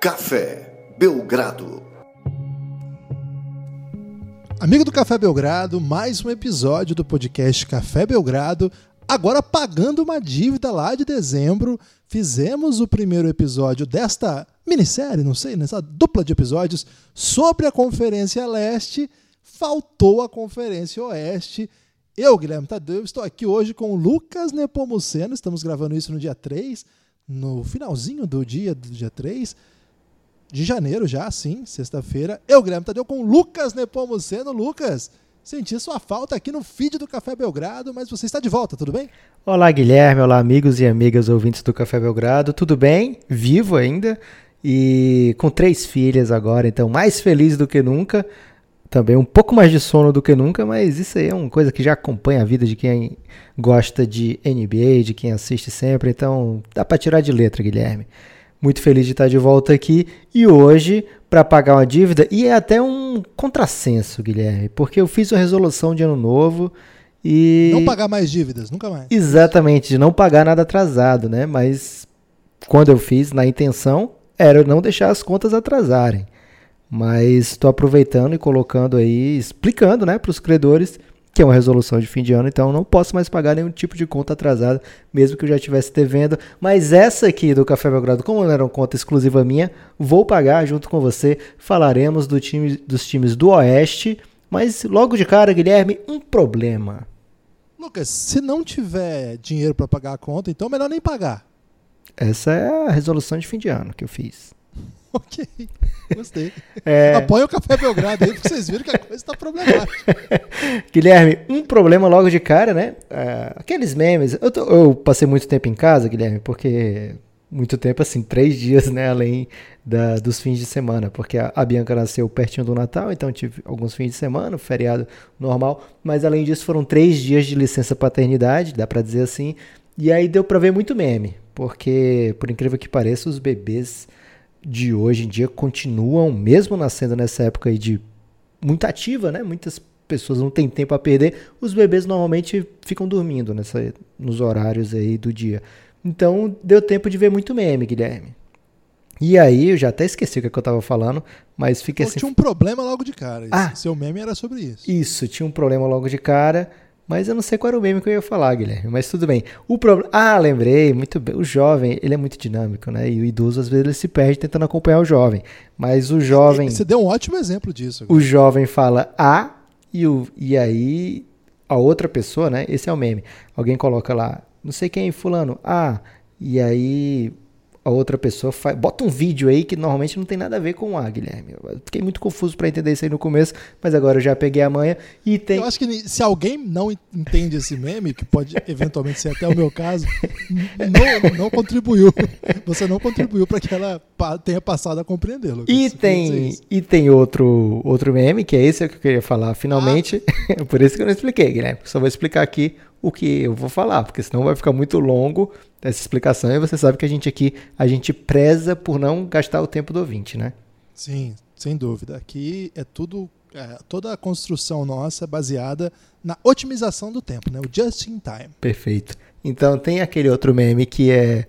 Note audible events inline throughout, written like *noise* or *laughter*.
Café Belgrado. Amigo do Café Belgrado, mais um episódio do podcast Café Belgrado. Agora pagando uma dívida lá de dezembro. Fizemos o primeiro episódio desta minissérie, não sei, nessa dupla de episódios, sobre a Conferência Leste. Faltou a Conferência Oeste. Eu, Guilherme Tadeu, estou aqui hoje com o Lucas Nepomuceno. Estamos gravando isso no dia 3, no finalzinho do dia do dia 3 de janeiro já, sim, sexta-feira. Eu, Guilherme Tadeu, com Lucas Nepomuceno. Lucas, senti sua falta aqui no feed do Café Belgrado, mas você está de volta, tudo bem? Olá, Guilherme. Olá, amigos e amigas ouvintes do Café Belgrado. Tudo bem? Vivo ainda e com três filhas agora, então mais feliz do que nunca. Também um pouco mais de sono do que nunca, mas isso aí é uma coisa que já acompanha a vida de quem gosta de NBA, de quem assiste sempre, então dá para tirar de letra, Guilherme. Muito feliz de estar de volta aqui e hoje para pagar uma dívida e é até um contrassenso, Guilherme, porque eu fiz uma resolução de ano novo e não pagar mais dívidas, nunca mais. Exatamente, de não pagar nada atrasado, né? Mas quando eu fiz na intenção era não deixar as contas atrasarem. Mas estou aproveitando e colocando aí, explicando né, para os credores que é uma resolução de fim de ano, então não posso mais pagar nenhum tipo de conta atrasada, mesmo que eu já estivesse devendo. Mas essa aqui do Café Belgrado, como não era uma conta exclusiva minha, vou pagar junto com você. Falaremos do time, dos times do Oeste, mas logo de cara, Guilherme, um problema. Lucas, se não tiver dinheiro para pagar a conta, então melhor nem pagar. Essa é a resolução de fim de ano que eu fiz. *laughs* Ok, gostei. É... Apoia o Café Belgrado aí, porque vocês viram que a coisa está problemática. *laughs* Guilherme, um problema logo de cara, né? É, aqueles memes. Eu, tô, eu, passei muito tempo em casa, Guilherme, porque. Muito tempo, assim, três dias, né? Além da, dos fins de semana, porque a, a, Bianca nasceu pertinho do Natal, então tive alguns fins de semana, feriado normal. Mas além disso, foram três dias de licença paternidade, dá pra dizer assim. E aí deu pra ver muito meme, porque, por incrível que pareça, os bebês de hoje em dia continuam, mesmo nascendo nessa época aí de muito ativa, né? Muitas pessoas não têm tempo a perder. Os bebês normalmente ficam dormindo nessa, nos horários aí do dia. Então deu tempo de ver muito meme, Guilherme. E aí, eu já até esqueci o que, é que eu tava falando, mas fiquei assim. Tinha um problema logo de cara. Ah, seu meme era sobre isso. Isso, tinha um problema logo de cara. Mas eu não sei qual era o meme que eu ia falar, Guilherme. Mas tudo bem. O problema. Ah, lembrei, muito bem. O jovem, ele é muito dinâmico, né? E o idoso, às vezes, ele se perde tentando acompanhar o jovem. Mas o jovem. Você deu um ótimo exemplo disso. Agora. O jovem fala A e, o, e aí a outra pessoa, né? Esse é o meme. Alguém coloca lá, não sei quem, Fulano, A. E aí a outra pessoa faz, bota um vídeo aí que normalmente não tem nada a ver com o A, Guilherme. Eu fiquei muito confuso para entender isso aí no começo, mas agora eu já peguei a manha e tem. Eu acho que se alguém não entende esse meme, que pode eventualmente ser até o meu caso, não, não contribuiu. Você não contribuiu para que ela tenha passado a compreendê-lo. E tem e tem outro outro meme que é esse que eu queria falar. Finalmente, ah. *laughs* por isso que eu não expliquei, Guilherme. Só vou explicar aqui o que eu vou falar, porque senão vai ficar muito longo essa explicação e você sabe que a gente aqui a gente preza por não gastar o tempo do ouvinte, né? Sim, sem dúvida. Aqui é tudo é, toda a construção nossa é baseada na otimização do tempo, né? O just in time. Perfeito. Então tem aquele outro meme que é,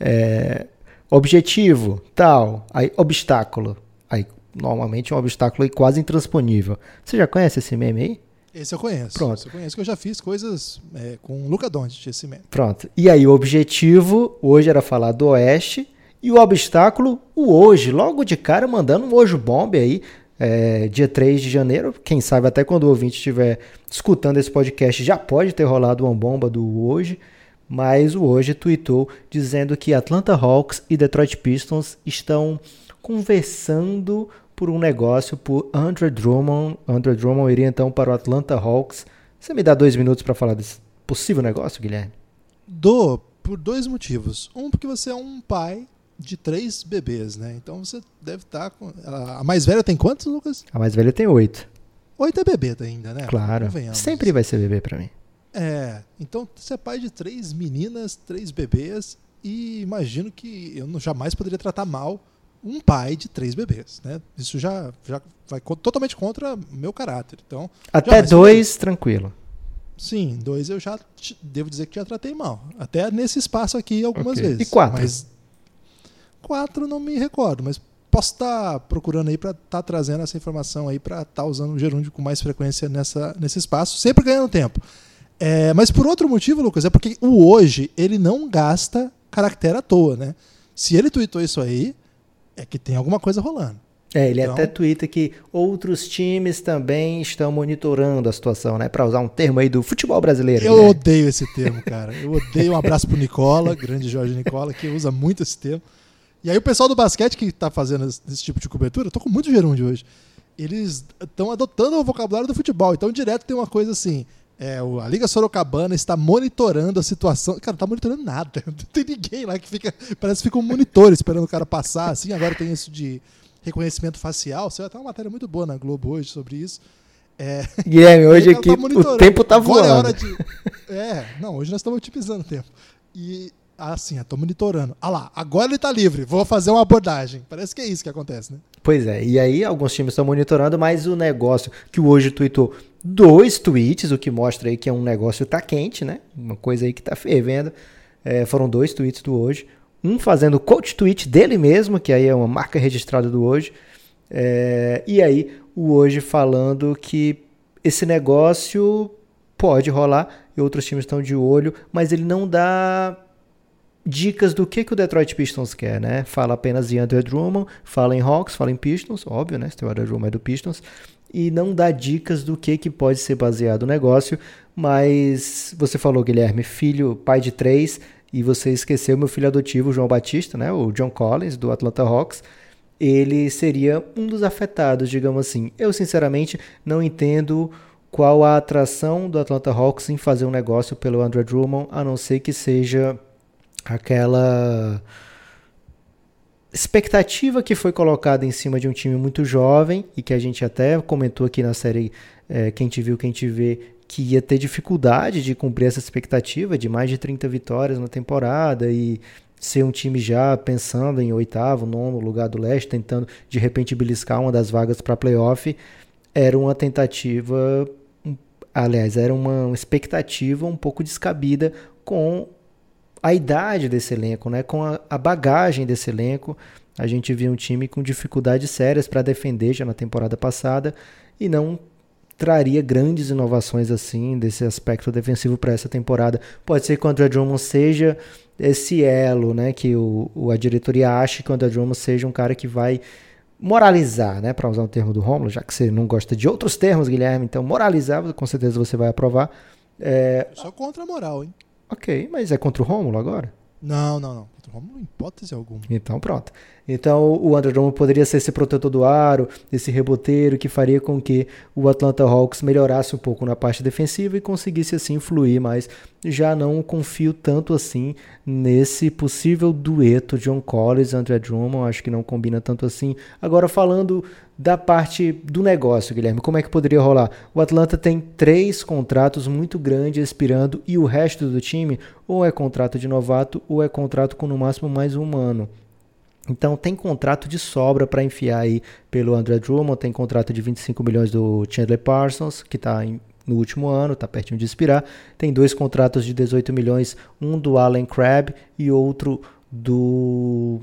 é objetivo, tal, aí obstáculo. Aí normalmente é um obstáculo quase intransponível. Você já conhece esse meme aí? Esse eu conheço. Pronto. Esse eu conheço que eu já fiz coisas é, com o Luca Doncic, esse mesmo. Pronto. E aí o objetivo hoje era falar do Oeste e o obstáculo, o hoje. Logo de cara mandando um hoje bomb aí, é, dia 3 de janeiro. Quem sabe até quando o ouvinte estiver escutando esse podcast já pode ter rolado uma bomba do hoje. Mas o hoje tweetou dizendo que Atlanta Hawks e Detroit Pistons estão conversando por um negócio por Andrew Drummond. Andrew Drummond iria então para o Atlanta Hawks. Você me dá dois minutos para falar desse possível negócio, Guilherme? Dou por dois motivos. Um, porque você é um pai de três bebês, né? Então você deve estar tá com. A mais velha tem quantos, Lucas? A mais velha tem oito. Oito é bebê ainda, né? Claro. Sempre vai ser bebê para mim. É. Então você é pai de três meninas, três bebês. E imagino que eu jamais poderia tratar mal um pai de três bebês, né? Isso já, já vai totalmente contra meu caráter. Então, Até dois, tranquilo. Sim, dois eu já devo dizer que já tratei mal. Até nesse espaço aqui algumas okay. vezes. E quatro? Mas quatro não me recordo, mas posso estar tá procurando aí para estar tá trazendo essa informação aí para estar tá usando o gerúndio com mais frequência nessa, nesse espaço, sempre ganhando tempo. É, mas por outro motivo, Lucas, é porque o hoje ele não gasta caractere à toa, né? Se ele tweetou isso aí, é que tem alguma coisa rolando. É, ele então... até twitta que outros times também estão monitorando a situação, né? Para usar um termo aí do futebol brasileiro. Eu né? odeio esse termo, cara. Eu odeio. Um *laughs* abraço pro Nicola, grande Jorge Nicola, que usa muito esse termo. E aí o pessoal do basquete que tá fazendo esse tipo de cobertura, eu tô com muito gerúndio hoje. Eles estão adotando o vocabulário do futebol. Então, direto tem uma coisa assim. É, a Liga Sorocabana está monitorando a situação. Cara, não tá monitorando nada. *laughs* Não tem ninguém lá que fica. Parece que fica um monitor esperando o cara passar. Assim, agora tem isso de reconhecimento facial. Você vai ter uma matéria muito boa na Globo hoje sobre isso. É, Guilherme, *laughs* hoje aqui tá o tempo tá voando. É, hora de... *laughs* é, não, hoje nós estamos otimizando o tempo. E assim, estou monitorando. Ah lá, agora ele está livre, vou fazer uma abordagem. Parece que é isso que acontece, né? Pois é, e aí alguns times estão monitorando, mas o negócio que o hoje tweetou dois tweets, o que mostra aí que é um negócio tá quente, né? Uma coisa aí que tá fervendo. É, foram dois tweets do hoje. Um fazendo coach tweet dele mesmo, que aí é uma marca registrada do hoje. É, e aí o hoje falando que esse negócio pode rolar e outros times estão de olho, mas ele não dá dicas do que, que o Detroit Pistons quer, né? Fala apenas de Andrew Drummond, fala em Hawks, fala em Pistons, óbvio, né? Se o Andrew Drummond é do Pistons, e não dá dicas do que, que pode ser baseado o negócio, mas você falou, Guilherme, filho, pai de três, e você esqueceu meu filho adotivo, João Batista, né? O John Collins, do Atlanta Hawks, ele seria um dos afetados, digamos assim. Eu, sinceramente, não entendo qual a atração do Atlanta Hawks em fazer um negócio pelo Andrew Drummond, a não ser que seja aquela expectativa que foi colocada em cima de um time muito jovem e que a gente até comentou aqui na série é, Quem Te Viu, Quem Te Vê, que ia ter dificuldade de cumprir essa expectativa de mais de 30 vitórias na temporada e ser um time já pensando em oitavo, nono lugar do leste, tentando de repente beliscar uma das vagas para playoff, era uma tentativa, aliás, era uma expectativa um pouco descabida com a idade desse elenco, né? com a, a bagagem desse elenco. A gente viu um time com dificuldades sérias para defender já na temporada passada e não traria grandes inovações assim desse aspecto defensivo para essa temporada. Pode ser que o André Drummond seja esse elo, né, que o, o a diretoria acha que o André Drummond seja um cara que vai moralizar, né, para usar um termo do Romulo, já que você não gosta de outros termos, Guilherme, então moralizar, com certeza você vai aprovar. É... Só contra a moral, hein? Ok, mas é contra o Rômulo agora? Não, não, não. Contra o Rômulo, hipótese alguma. Então, pronto. Então, o Drummond poderia ser esse protetor do aro, esse reboteiro que faria com que o Atlanta Hawks melhorasse um pouco na parte defensiva e conseguisse assim fluir, mas já não confio tanto assim nesse possível dueto John Collins e André Drummond, acho que não combina tanto assim. Agora, falando da parte do negócio, Guilherme, como é que poderia rolar? O Atlanta tem três contratos muito grandes expirando e o resto do time ou é contrato de novato ou é contrato com no máximo mais um ano. Então tem contrato de sobra para enfiar aí pelo André Drummond, tem contrato de 25 milhões do Chandler Parsons, que está no último ano, está pertinho de expirar. Tem dois contratos de 18 milhões, um do Allen Crabbe e outro do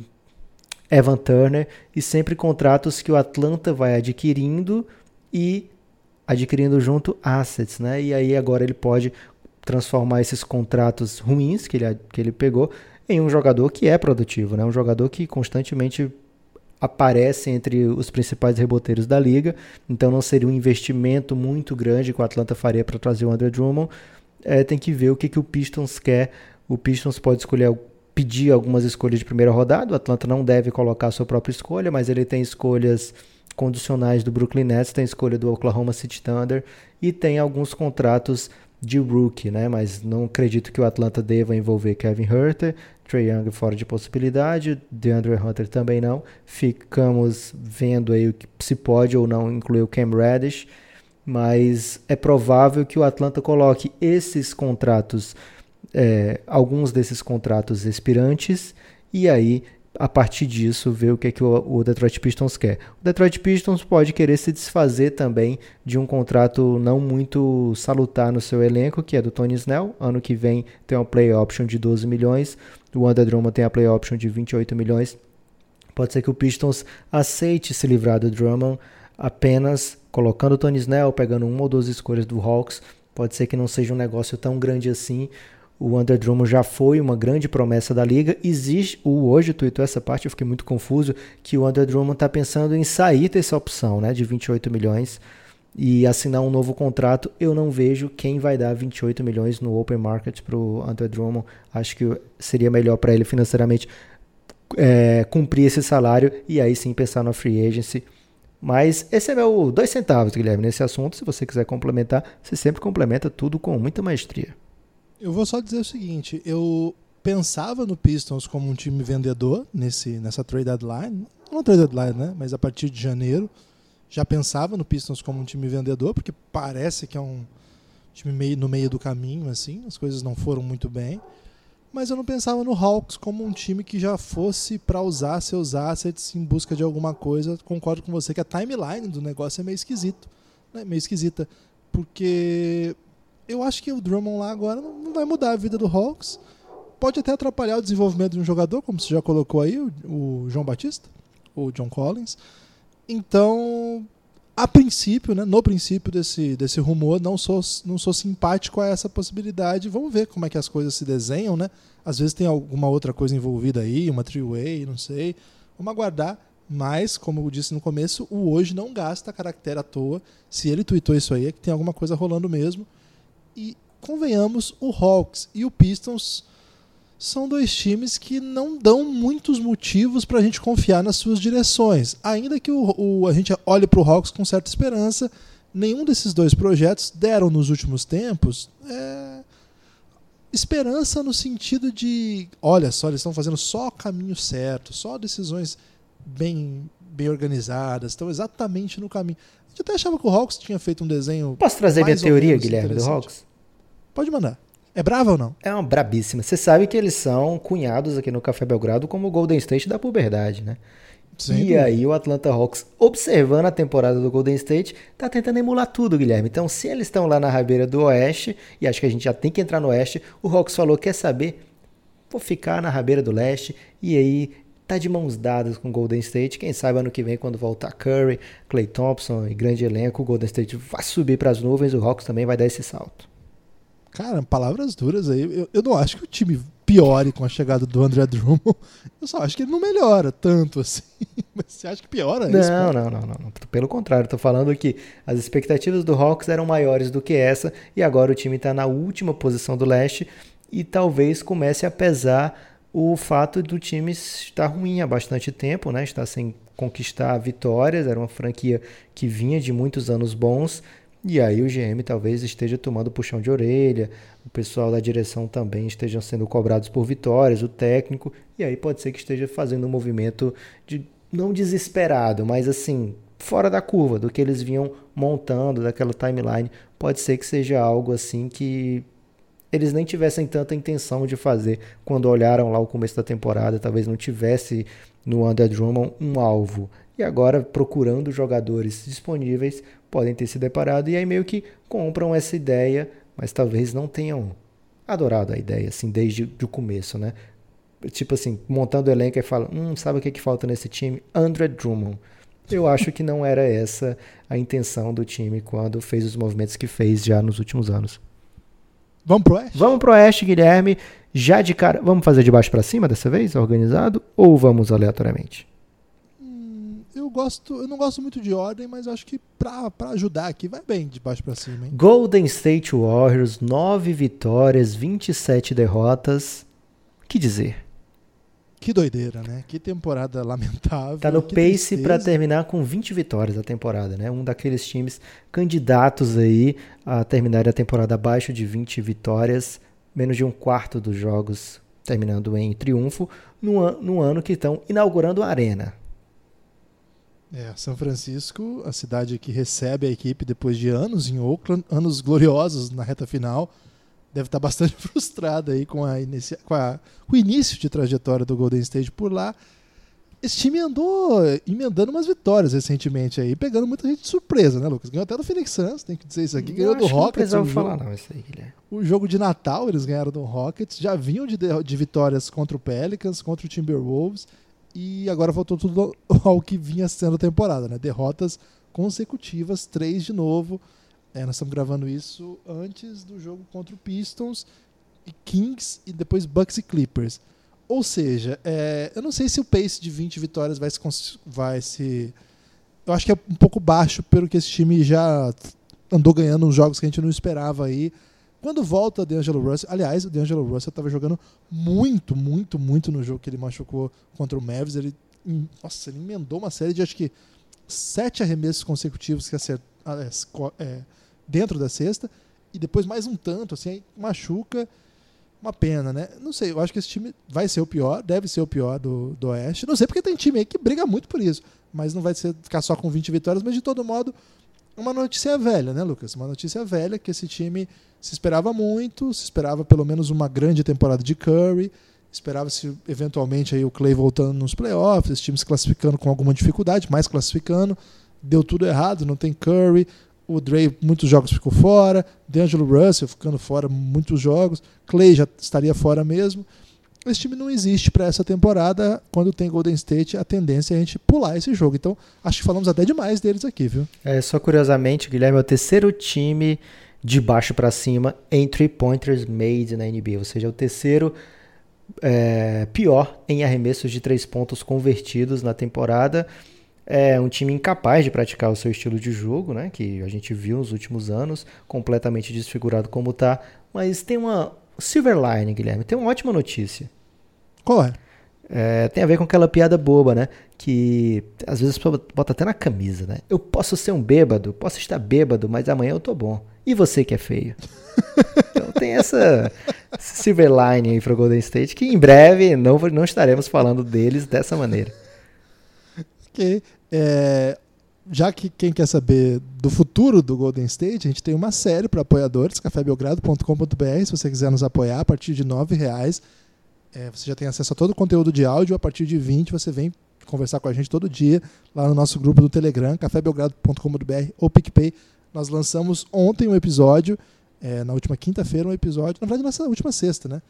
Evan Turner e sempre contratos que o Atlanta vai adquirindo e adquirindo junto assets, né? E aí agora ele pode transformar esses contratos ruins que ele, que ele pegou em um jogador que é produtivo, né? Um jogador que constantemente aparece entre os principais reboteiros da liga, então não seria um investimento muito grande que o Atlanta faria para trazer o André Drummond. É, tem que ver o que, que o Pistons quer. O Pistons pode escolher pedir algumas escolhas de primeira rodada. O Atlanta não deve colocar a sua própria escolha, mas ele tem escolhas condicionais do Brooklyn Nets, tem escolha do Oklahoma City Thunder e tem alguns contratos de rookie, né? Mas não acredito que o Atlanta deva envolver Kevin Herter, Trey Young fora de possibilidade, DeAndre Hunter também não. Ficamos vendo aí o que se pode ou não incluir o Cam Reddish, mas é provável que o Atlanta coloque esses contratos é, alguns desses contratos expirantes e aí a partir disso ver o que, é que o, Detroit Pistons quer. O Detroit Pistons pode querer se desfazer também de um contrato não muito salutar no seu elenco, que é do Tony Snell. Ano que vem tem uma play option de 12 milhões, o André Drummond tem a play option de 28 milhões. Pode ser que o Pistons aceite se livrar do Drummond apenas colocando o Tony Snell, pegando uma ou duas escolhas do Hawks. Pode ser que não seja um negócio tão grande assim. O Under Drummond já foi uma grande promessa da liga. Existe, o hoje tweetou essa parte, eu fiquei muito confuso, que o Under Drummond está pensando em sair dessa opção, né, de 28 milhões e assinar um novo contrato. Eu não vejo quem vai dar 28 milhões no open market para o Under Drummond. Acho que seria melhor para ele financeiramente é, cumprir esse salário e aí sim pensar na free agency. Mas esse é meu dois centavos, Guilherme, nesse assunto. Se você quiser complementar, você sempre complementa tudo com muita maestria. Eu vou só dizer o seguinte: eu pensava no Pistons como um time vendedor nesse, nessa trade deadline. Não trade deadline, né? Mas a partir de janeiro. Já pensava no Pistons como um time vendedor, porque parece que é um time meio, no meio do caminho, assim. As coisas não foram muito bem. Mas eu não pensava no Hawks como um time que já fosse para usar seus assets em busca de alguma coisa. Concordo com você que a timeline do negócio é meio esquisito, né? meio esquisita, porque eu acho que o Drummond lá agora não vai mudar a vida do Hawks. Pode até atrapalhar o desenvolvimento de um jogador, como você já colocou aí, o, o João Batista, ou John Collins. Então, a princípio, né, no princípio desse, desse rumor, não sou, não sou simpático a essa possibilidade. Vamos ver como é que as coisas se desenham, né? Às vezes tem alguma outra coisa envolvida aí, uma three-way, não sei. Vamos aguardar. Mas, como eu disse no começo, o hoje não gasta caractere à toa. Se ele tweetou isso aí, é que tem alguma coisa rolando mesmo. E convenhamos, o Hawks e o Pistons são dois times que não dão muitos motivos para a gente confiar nas suas direções. Ainda que o, o a gente olhe para o Hawks com certa esperança, nenhum desses dois projetos deram nos últimos tempos é, esperança no sentido de, olha só, eles estão fazendo só o caminho certo, só decisões bem, bem organizadas, estão exatamente no caminho. Gente até achava que o Hawks tinha feito um desenho. Posso trazer minha teoria, Guilherme, do Hawks? Pode mandar. É brava ou não? É uma brabíssima. Você sabe que eles são cunhados aqui no Café Belgrado como o Golden State da puberdade, né? Sim, e aí o Atlanta Hawks, observando a temporada do Golden State, tá tentando emular tudo, Guilherme. Então, se eles estão lá na rabeira do Oeste, e acho que a gente já tem que entrar no Oeste, o Hawks falou, quer saber? Vou ficar na rabeira do Leste, e aí tá de mãos dadas com o Golden State. Quem sabe ano que vem, quando voltar Curry, Clay Thompson e grande elenco, o Golden State vai subir para as nuvens, o Hawks também vai dar esse salto. Cara, palavras duras aí. Eu, eu não acho que o time piore com a chegada do André Drummond. Eu só acho que ele não melhora tanto assim. *laughs* Mas você acha que piora não, isso? Não, não, não, não. Pelo contrário, tô falando que as expectativas do Hawks eram maiores do que essa e agora o time está na última posição do leste e talvez comece a pesar o fato do time estar ruim há bastante tempo, né? Está sem conquistar vitórias, era uma franquia que vinha de muitos anos bons e aí o GM talvez esteja tomando puxão de orelha, o pessoal da direção também estejam sendo cobrados por vitórias, o técnico, e aí pode ser que esteja fazendo um movimento de não desesperado, mas assim, fora da curva do que eles vinham montando, daquela timeline. Pode ser que seja algo assim que eles nem tivessem tanta intenção de fazer quando olharam lá o começo da temporada, talvez não tivesse no Under Drummond um alvo. E agora procurando jogadores disponíveis, podem ter se deparado e aí meio que compram essa ideia, mas talvez não tenham adorado a ideia assim desde o começo, né? Tipo assim, montando o elenco e fala, hum, sabe o que, que falta nesse time? André Drummond. Eu acho que não era essa a intenção do time quando fez os movimentos que fez já nos últimos anos. Vamos pro Oeste? Vamos pro Oeste, Guilherme. Já de cara, vamos fazer de baixo para cima dessa vez, organizado, ou vamos aleatoriamente? eu gosto, eu não gosto muito de ordem, mas acho que pra, pra ajudar aqui vai bem de baixo para cima. Hein? Golden State Warriors, 9 vitórias, 27 derrotas. Que dizer? Que doideira, né? Que temporada *laughs* lamentável. Tá no pace para terminar com 20 vitórias a temporada, né? Um daqueles times candidatos aí a terminar a temporada abaixo de 20 vitórias, menos de um quarto dos jogos terminando em triunfo, no, no ano que estão inaugurando a arena. É, São Francisco, a cidade que recebe a equipe depois de anos em Oakland, anos gloriosos na reta final, deve estar bastante *laughs* frustrada aí com, a inicia, com, a, com o início de trajetória do Golden State por lá. Esse time andou emendando umas vitórias recentemente aí, pegando muita gente de surpresa, né, Lucas? Ganhou até do Phoenix Suns, tem que dizer isso aqui. Ganhou do Rockets. Não falar não, isso aí, Guilherme. O jogo de Natal eles ganharam do Rockets, já vinham de, de vitórias contra o Pelicans, contra o Timberwolves e agora voltou tudo ao *laughs* que vinha sendo a temporada, né? Derrotas consecutivas, três de novo. É, nós estamos gravando isso antes do jogo contra o Pistons e Kings e depois Bucks e Clippers. Ou seja, é, eu não sei se o pace de 20 vitórias vai se, vai se. Eu acho que é um pouco baixo pelo que esse time já andou ganhando uns jogos que a gente não esperava aí. Quando volta o D'Angelo Russell, aliás, o D'Angelo Russell estava jogando muito, muito, muito no jogo que ele machucou contra o Mavs. Ele, nossa, ele emendou uma série de acho que sete arremessos consecutivos que acertou, é, é, dentro da cesta e depois mais um tanto, assim, machuca. Uma pena, né? Não sei, eu acho que esse time vai ser o pior, deve ser o pior do, do Oeste. Não sei porque tem time aí que briga muito por isso, mas não vai ser ficar só com 20 vitórias, mas de todo modo, uma notícia velha, né, Lucas? Uma notícia velha que esse time se esperava muito, se esperava pelo menos uma grande temporada de Curry, esperava-se eventualmente aí o Clay voltando nos playoffs, esse time se classificando com alguma dificuldade, mais classificando, deu tudo errado, não tem Curry, o Dre muitos jogos ficou fora, D'Angelo Russell ficando fora muitos jogos, Clay já estaria fora mesmo. Esse time não existe para essa temporada. Quando tem Golden State, a tendência é a gente pular esse jogo. Então, acho que falamos até demais deles aqui, viu? É, só curiosamente, Guilherme é o terceiro time de baixo para cima em three pointers made na NBA, ou seja, é o terceiro é, pior em arremessos de três pontos convertidos na temporada. É um time incapaz de praticar o seu estilo de jogo, né? Que a gente viu nos últimos anos, completamente desfigurado como tá. Mas tem uma silver line, Guilherme. Tem uma ótima notícia. Qual é? É, tem a ver com aquela piada boba, né? Que às vezes bota até na camisa, né? Eu posso ser um bêbado, posso estar bêbado, mas amanhã eu tô bom. E você que é feio? *laughs* então tem essa silver line aí pro Golden State que em breve não, não estaremos falando deles dessa maneira. Ok. É, já que quem quer saber do futuro do Golden State, a gente tem uma série para apoiadores, cafébelgrado.com.br, se você quiser nos apoiar a partir de R$ reais é, você já tem acesso a todo o conteúdo de áudio. A partir de 20 você vem conversar com a gente todo dia lá no nosso grupo do Telegram, cafébelgrado.com.br ou PicPay. Nós lançamos ontem um episódio, é, na última quinta-feira, um episódio, na verdade, na última sexta, né?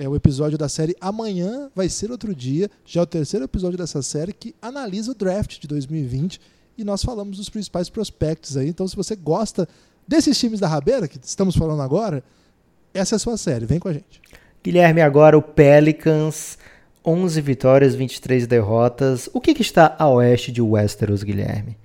É o episódio da série Amanhã Vai Ser Outro Dia, já é o terceiro episódio dessa série que analisa o draft de 2020 e nós falamos dos principais prospectos aí. Então, se você gosta desses times da Rabeira, que estamos falando agora, essa é a sua série. Vem com a gente. Guilherme, agora o Pelicans, 11 vitórias, 23 derrotas. O que, que está a oeste de Westeros, Guilherme?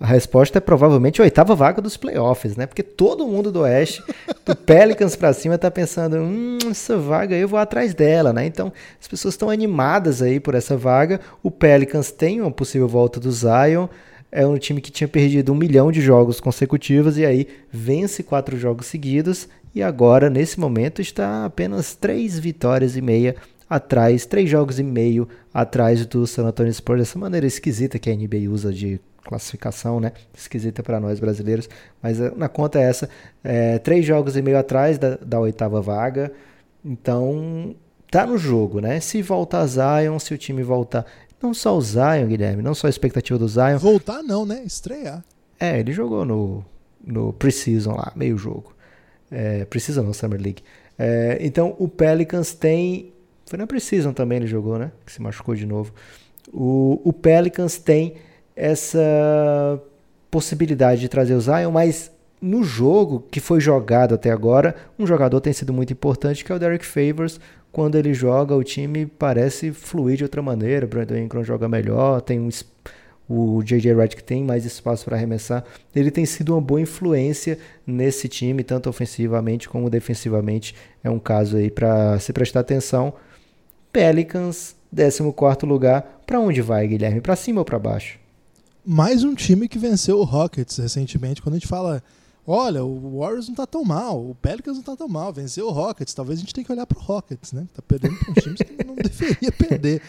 A resposta é provavelmente a oitava vaga dos playoffs, né? Porque todo mundo do Oeste, do *laughs* Pelicans para cima, tá pensando, hum, essa vaga eu vou atrás dela, né? Então, as pessoas estão animadas aí por essa vaga. O Pelicans tem uma possível volta do Zion. É um time que tinha perdido um milhão de jogos consecutivos e aí vence quatro jogos seguidos e agora, nesse momento, está apenas três vitórias e meia atrás, três jogos e meio atrás do San Antonio Spurs, dessa maneira esquisita que a NBA usa de classificação, né? Esquisita para nós brasileiros, mas eh, na conta é essa, é, três jogos e meio atrás da, da oitava vaga, então tá no jogo, né? Se voltar Zion, se o time voltar, não só o Zion, Guilherme, não só a expectativa do Zion. Voltar não, né? Estrear. É, ele jogou no, no Precision lá, meio jogo. É, precisa não, Summer League. É, então o Pelicans tem. Foi na Precision também ele jogou, né? Que se machucou de novo. O, o Pelicans tem essa possibilidade de trazer o Zion, mas no jogo que foi jogado até agora, um jogador tem sido muito importante, que é o Derek Favors. Quando ele joga, o time parece fluir de outra maneira. O Brandon Ingram joga melhor, tem um o J.J. Redick tem mais espaço para arremessar. Ele tem sido uma boa influência nesse time, tanto ofensivamente como defensivamente. É um caso aí para se prestar atenção. Pelicans, 14 lugar. Para onde vai, Guilherme? Para cima ou para baixo? Mais um time que venceu o Rockets recentemente. Quando a gente fala olha, o Warriors não tá tão mal, o Pelicans não tá tão mal, venceu o Rockets. Talvez a gente tenha que olhar pro Rockets, né? Tá perdendo para uns times que não *laughs* deveria perder.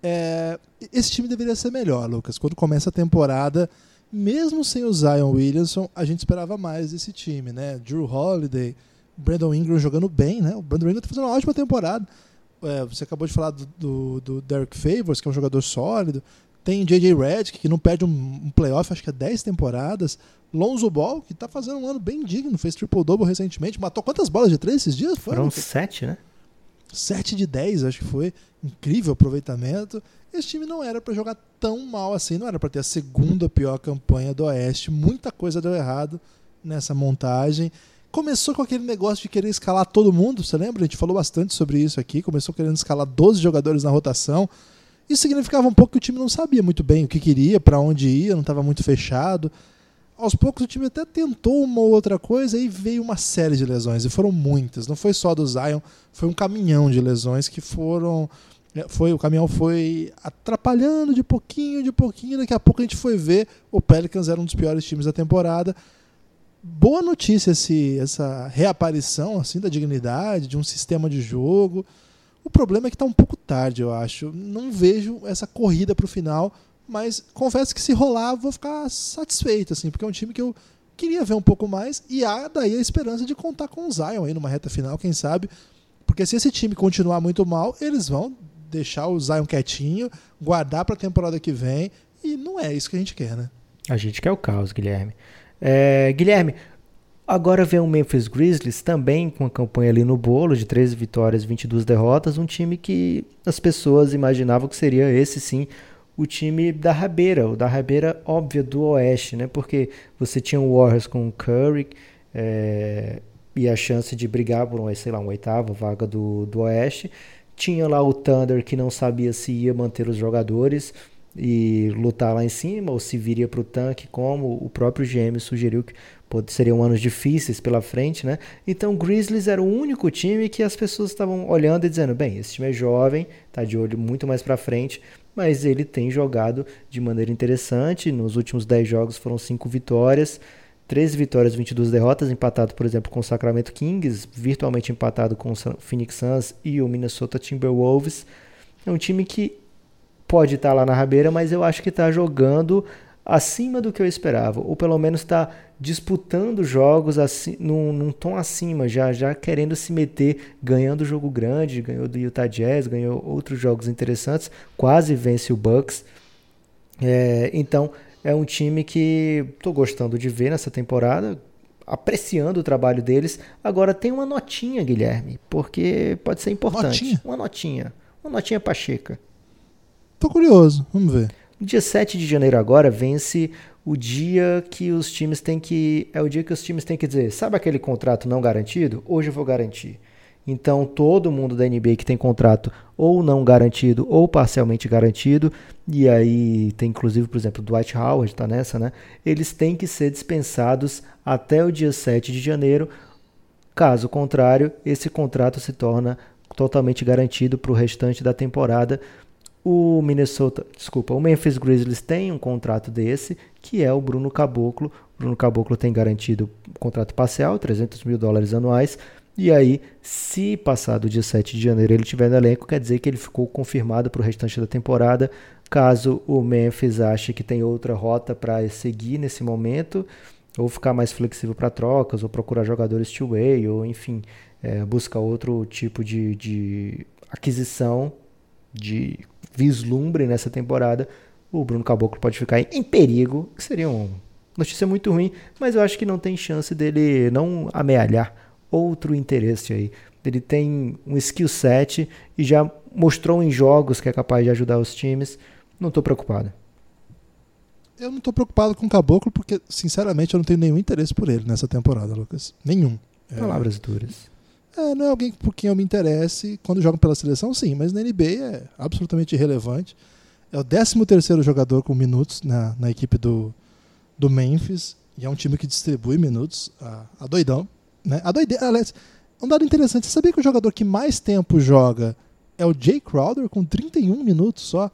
É, esse time deveria ser melhor, Lucas. Quando começa a temporada, mesmo sem o Zion Williamson, a gente esperava mais desse time, né? Drew Holiday, Brandon Ingram jogando bem, né? O Brandon Ingram tá fazendo uma ótima temporada. É, você acabou de falar do, do, do Derek Favors, que é um jogador sólido. Tem J.J. Redick, que não perde um, um playoff, acho que há 10 temporadas. Lonzo Ball, que tá fazendo um ano bem digno, fez triple-double recentemente. Matou quantas bolas de três esses dias? Foram sete, né? 7 de 10, acho que foi. Incrível aproveitamento. Esse time não era para jogar tão mal assim, não era para ter a segunda pior campanha do Oeste. Muita coisa deu errado nessa montagem. Começou com aquele negócio de querer escalar todo mundo, você lembra? A gente falou bastante sobre isso aqui. Começou querendo escalar 12 jogadores na rotação. Isso significava um pouco que o time não sabia muito bem o que queria, para onde ia, não estava muito fechado. Aos poucos o time até tentou uma ou outra coisa e veio uma série de lesões, e foram muitas. Não foi só do Zion, foi um caminhão de lesões que foram é, foi o caminhão foi atrapalhando de pouquinho, de pouquinho. Daqui a pouco a gente foi ver o Pelicans era um dos piores times da temporada. Boa notícia esse, essa reaparição assim da dignidade, de um sistema de jogo. O problema é que está um pouco tarde, eu acho. Não vejo essa corrida para o final, mas confesso que se rolar vou ficar satisfeito, assim, porque é um time que eu queria ver um pouco mais e há daí a esperança de contar com o Zion aí numa reta final, quem sabe. Porque se esse time continuar muito mal, eles vão deixar o Zion quietinho, guardar para a temporada que vem, e não é isso que a gente quer, né? A gente quer o caos, Guilherme. É, Guilherme, agora vem o Memphis Grizzlies também com a campanha ali no bolo de 13 vitórias, 22 derrotas, um time que as pessoas imaginavam que seria esse sim o time da rabeira, o da rabeira óbvia do Oeste, né? Porque você tinha o Warriors com o Curry é, e a chance de brigar por um, sei lá, uma oitava vaga do, do Oeste. Tinha lá o Thunder que não sabia se ia manter os jogadores e lutar lá em cima ou se viria para o tanque, como o próprio GM sugeriu que pode, seriam anos difíceis pela frente, né? Então Grizzlies era o único time que as pessoas estavam olhando e dizendo, bem, esse time é jovem, tá de olho muito mais para frente, mas ele tem jogado de maneira interessante. Nos últimos 10 jogos foram 5 vitórias. 13 vitórias, 22 derrotas, empatado, por exemplo, com o Sacramento Kings, virtualmente empatado com o Phoenix Suns e o Minnesota Timberwolves. É um time que pode estar lá na rabeira, mas eu acho que está jogando acima do que eu esperava, ou pelo menos está disputando jogos assim, num, num, tom acima, já, já querendo se meter, ganhando jogo grande, ganhou do Utah Jazz, ganhou outros jogos interessantes, quase vence o Bucks. É, então é um time que estou gostando de ver nessa temporada, apreciando o trabalho deles. Agora tem uma notinha, Guilherme, porque pode ser importante. Notinha? Uma notinha. Uma notinha pacheca. Tô curioso, vamos ver. Dia 7 de janeiro agora vence o dia que os times têm que. É o dia que os times têm que dizer, sabe aquele contrato não garantido? Hoje eu vou garantir. Então, todo mundo da NBA que tem contrato ou não garantido ou parcialmente garantido, e aí tem inclusive, por exemplo, Dwight Howard está nessa, né? Eles têm que ser dispensados até o dia 7 de janeiro. Caso contrário, esse contrato se torna totalmente garantido para o restante da temporada. O Minnesota, desculpa, o Memphis Grizzlies tem um contrato desse, que é o Bruno Caboclo. O Bruno Caboclo tem garantido um contrato parcial, 300 mil dólares anuais, e aí, se passar do dia 7 de janeiro ele estiver no elenco, quer dizer que ele ficou confirmado para o restante da temporada. Caso o Memphis ache que tem outra rota para seguir nesse momento, ou ficar mais flexível para trocas, ou procurar jogadores two-way, ou enfim, é, buscar outro tipo de, de aquisição, de vislumbre nessa temporada, o Bruno Caboclo pode ficar em perigo, que seria uma notícia muito ruim, mas eu acho que não tem chance dele não amealhar outro interesse aí. Ele tem um skill set e já mostrou em jogos que é capaz de ajudar os times. Não estou preocupado. Eu não estou preocupado com o Caboclo porque, sinceramente, eu não tenho nenhum interesse por ele nessa temporada, Lucas. Nenhum. Palavras é... duras. É, não é alguém por quem eu me interesse. Quando jogo pela seleção, sim, mas na NBA é absolutamente irrelevante. É o 13 terceiro jogador com minutos na, na equipe do, do Memphis. E é um time que distribui minutos a, a doidão. Né? A doideira, aliás, um dado interessante, você sabia que o jogador que mais tempo joga é o Jay Crowder, com 31 minutos só?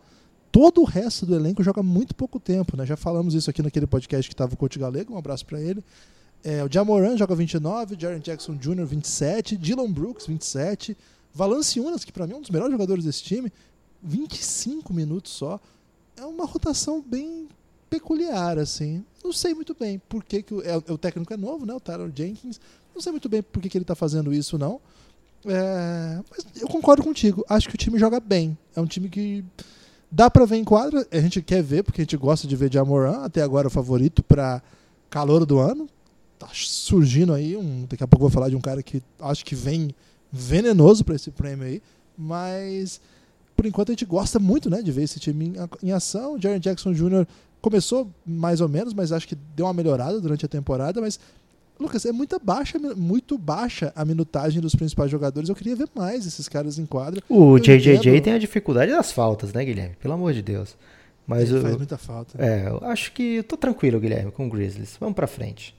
Todo o resto do elenco joga muito pouco tempo, né? Já falamos isso aqui naquele podcast que estava o Coach Galego, um abraço para ele. É, o Jamoran joga 29, Jaren Jackson Jr. 27, Dylan Brooks 27, Valanciunas, que para mim é um dos melhores jogadores desse time, 25 minutos só. É uma rotação bem peculiar, assim. Não sei muito bem por que, que o, é, o técnico é novo, né? O Tyler Jenkins. Não sei muito bem por que, que ele está fazendo isso, não. É, mas eu concordo contigo. Acho que o time joga bem. É um time que dá para ver em quadra. A gente quer ver, porque a gente gosta de ver de Amoran. Até agora o favorito para calor do ano. Tá surgindo aí. Um, daqui a pouco eu vou falar de um cara que acho que vem venenoso para esse prêmio aí, mas por enquanto a gente gosta muito né, de ver esse time em, em ação. Jaron Jackson Jr. começou mais ou menos, mas acho que deu uma melhorada durante a temporada, mas Lucas, é muito baixa, muito baixa a minutagem dos principais jogadores. Eu queria ver mais esses caras em quadra. O JJJ entendo... tem a dificuldade das faltas, né, Guilherme? Pelo amor de Deus. Mas Ele eu, faz muita falta. É, eu acho que eu tô tranquilo, Guilherme, com o Grizzlies. Vamos pra frente.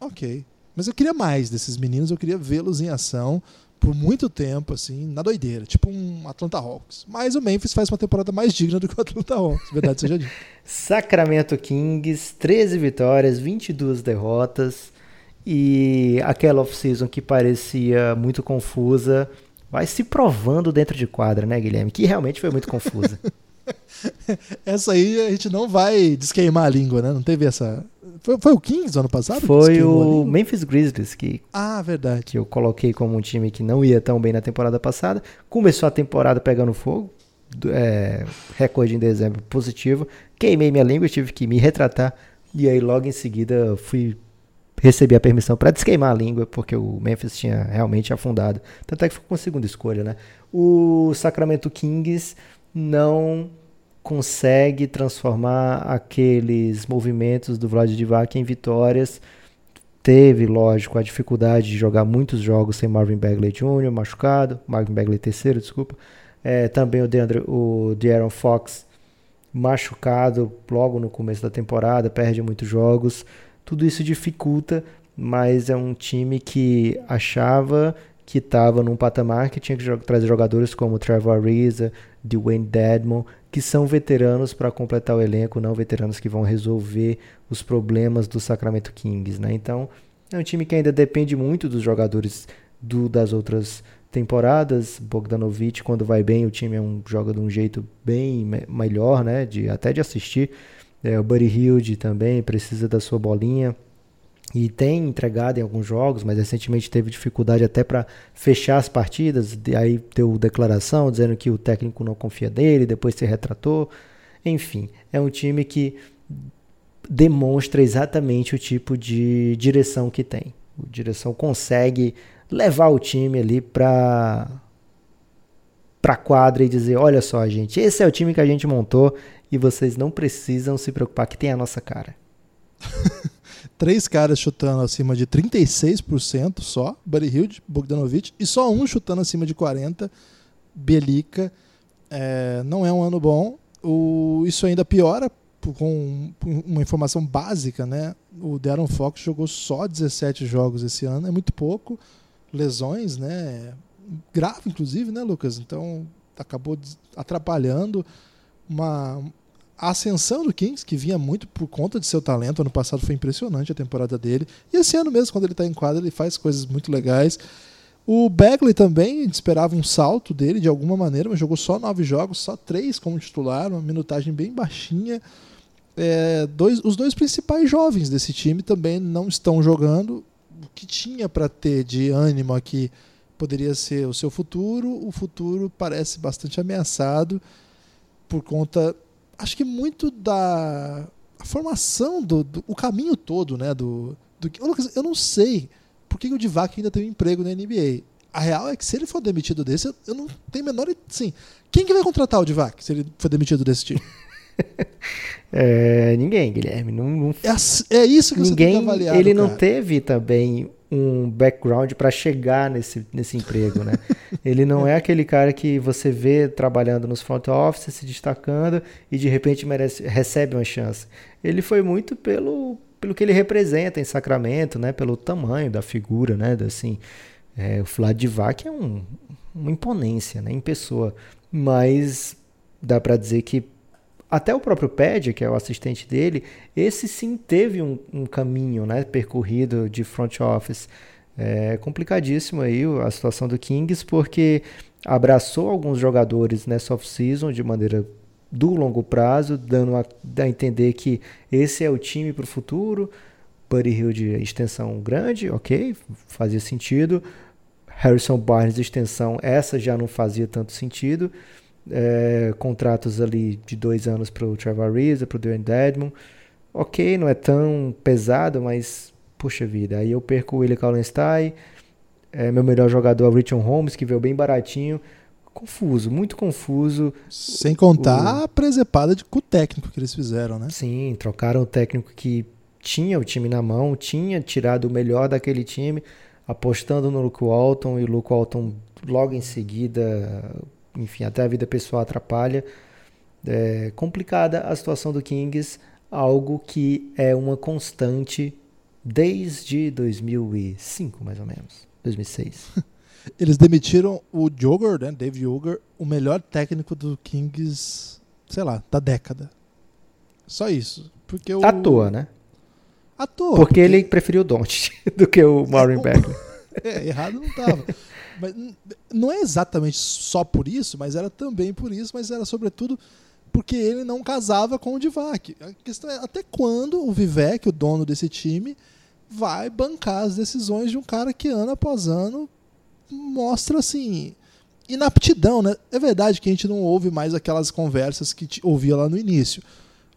Ok. Mas eu queria mais desses meninos, eu queria vê-los em ação por muito tempo, assim, na doideira, tipo um Atlanta Hawks. Mas o Memphis faz uma temporada mais digna do que o Atlanta Hawks, verdade seja dita. *laughs* Sacramento Kings, 13 vitórias, 22 derrotas. E aquela off-season que parecia muito confusa, vai se provando dentro de quadra, né, Guilherme? Que realmente foi muito confusa. *laughs* *laughs* essa aí a gente não vai desqueimar a língua, né? Não teve essa. Foi, foi o Kings ano passado? Foi o Memphis Grizzlies que. Ah, verdade. Que eu coloquei como um time que não ia tão bem na temporada passada. Começou a temporada pegando fogo. É, recorde em dezembro positivo. Queimei minha língua, tive que me retratar. E aí, logo em seguida, fui receber a permissão para desqueimar a língua, porque o Memphis tinha realmente afundado. Tanto é que ficou com a segunda escolha, né? O Sacramento Kings não consegue transformar aqueles movimentos do Vlad Divac em vitórias. Teve, lógico, a dificuldade de jogar muitos jogos sem Marvin Bagley Jr. machucado, Marvin Bagley terceiro, desculpa. É, também o, o De'Aaron Fox machucado logo no começo da temporada, perde muitos jogos. Tudo isso dificulta, mas é um time que achava que estava num patamar que tinha que trazer jogadores como Trevor Ariza, Dwayne Dedmon, que são veteranos para completar o elenco, não veteranos que vão resolver os problemas do Sacramento Kings, né? Então, é um time que ainda depende muito dos jogadores do, das outras temporadas. Bogdanovic, quando vai bem, o time é um, joga de um jeito bem me melhor, né? De, até de assistir. É, o Buddy Hilde também precisa da sua bolinha e tem entregado em alguns jogos, mas recentemente teve dificuldade até para fechar as partidas. Aí deu declaração dizendo que o técnico não confia nele, depois se retratou. Enfim, é um time que demonstra exatamente o tipo de direção que tem. A direção consegue levar o time ali para para quadra e dizer, olha só, gente, esse é o time que a gente montou e vocês não precisam se preocupar que tem a nossa cara. *laughs* três caras chutando acima de 36% só, Buddy Hield, Bogdanovic, e só um chutando acima de 40%, Belica. É, não é um ano bom. O, isso ainda piora com uma informação básica, né? O Darren Fox jogou só 17 jogos esse ano, é muito pouco. Lesões, né? Grave, inclusive, né, Lucas? Então acabou atrapalhando uma, a ascensão do Kings, que vinha muito por conta de seu talento, ano passado foi impressionante a temporada dele. E esse ano mesmo, quando ele está em quadra, ele faz coisas muito legais. O Bagley também, esperava um salto dele de alguma maneira, mas jogou só nove jogos, só três como titular, uma minutagem bem baixinha. É, dois, os dois principais jovens desse time também não estão jogando. O que tinha para ter de ânimo aqui poderia ser o seu futuro. O futuro parece bastante ameaçado por conta acho que muito da formação do, do, o caminho todo, né, do, do eu não sei por que o Divac ainda tem um emprego na NBA. A real é que se ele for demitido desse, eu, eu não tenho menor, sim. Quem que vai contratar o Divac se ele for demitido desse time? *laughs* é, ninguém, Guilherme. Não, não... É, é, isso que ninguém, você tem que avaliar. Ele não teve também um background para chegar nesse, nesse emprego, né? *laughs* Ele não é aquele cara que você vê trabalhando nos front office, se destacando e de repente merece, recebe uma chance. Ele foi muito pelo, pelo que ele representa em Sacramento, né? Pelo tamanho da figura, né? Assim, é, o Vladivac é um, uma imponência, né? Em pessoa, mas dá para dizer que até o próprio Pad, que é o assistente dele, esse sim teve um, um caminho né, percorrido de front office. É complicadíssimo aí a situação do Kings, porque abraçou alguns jogadores nessa off-season de maneira do longo prazo, dando a, a entender que esse é o time para o futuro. Buddy Hill de extensão grande, ok, fazia sentido. Harrison Barnes extensão, essa já não fazia tanto sentido é, contratos ali de dois anos para o Trevor Ariza, para o Dwayne Dedmon. Ok, não é tão pesado, mas puxa vida, aí eu perco o Willie Kallenstein, é, meu melhor jogador é o Richard Holmes, que veio bem baratinho. Confuso, muito confuso. Sem contar o... a presepada de, com o técnico que eles fizeram, né? Sim, trocaram o técnico que tinha o time na mão, tinha tirado o melhor daquele time, apostando no Luke Walton, e o Luke Walton logo em seguida, enfim, até a vida pessoal atrapalha. É complicada a situação do Kings, algo que é uma constante desde 2005, mais ou menos. 2006. *laughs* Eles demitiram o Joger, né, Dave Joger, o melhor técnico do Kings, sei lá, da década. Só isso. Porque o... À toa, né? À toa. Porque, porque... ele preferiu o Don't *laughs* do que o Maureen Beckler. *laughs* é, errado não tava. mas não é exatamente só por isso, mas era também por isso, mas era sobretudo porque ele não casava com o Divac. A questão é até quando o Vivek, o dono desse time, vai bancar as decisões de um cara que ano após ano mostra assim inaptidão, né? É verdade que a gente não ouve mais aquelas conversas que ouvia lá no início.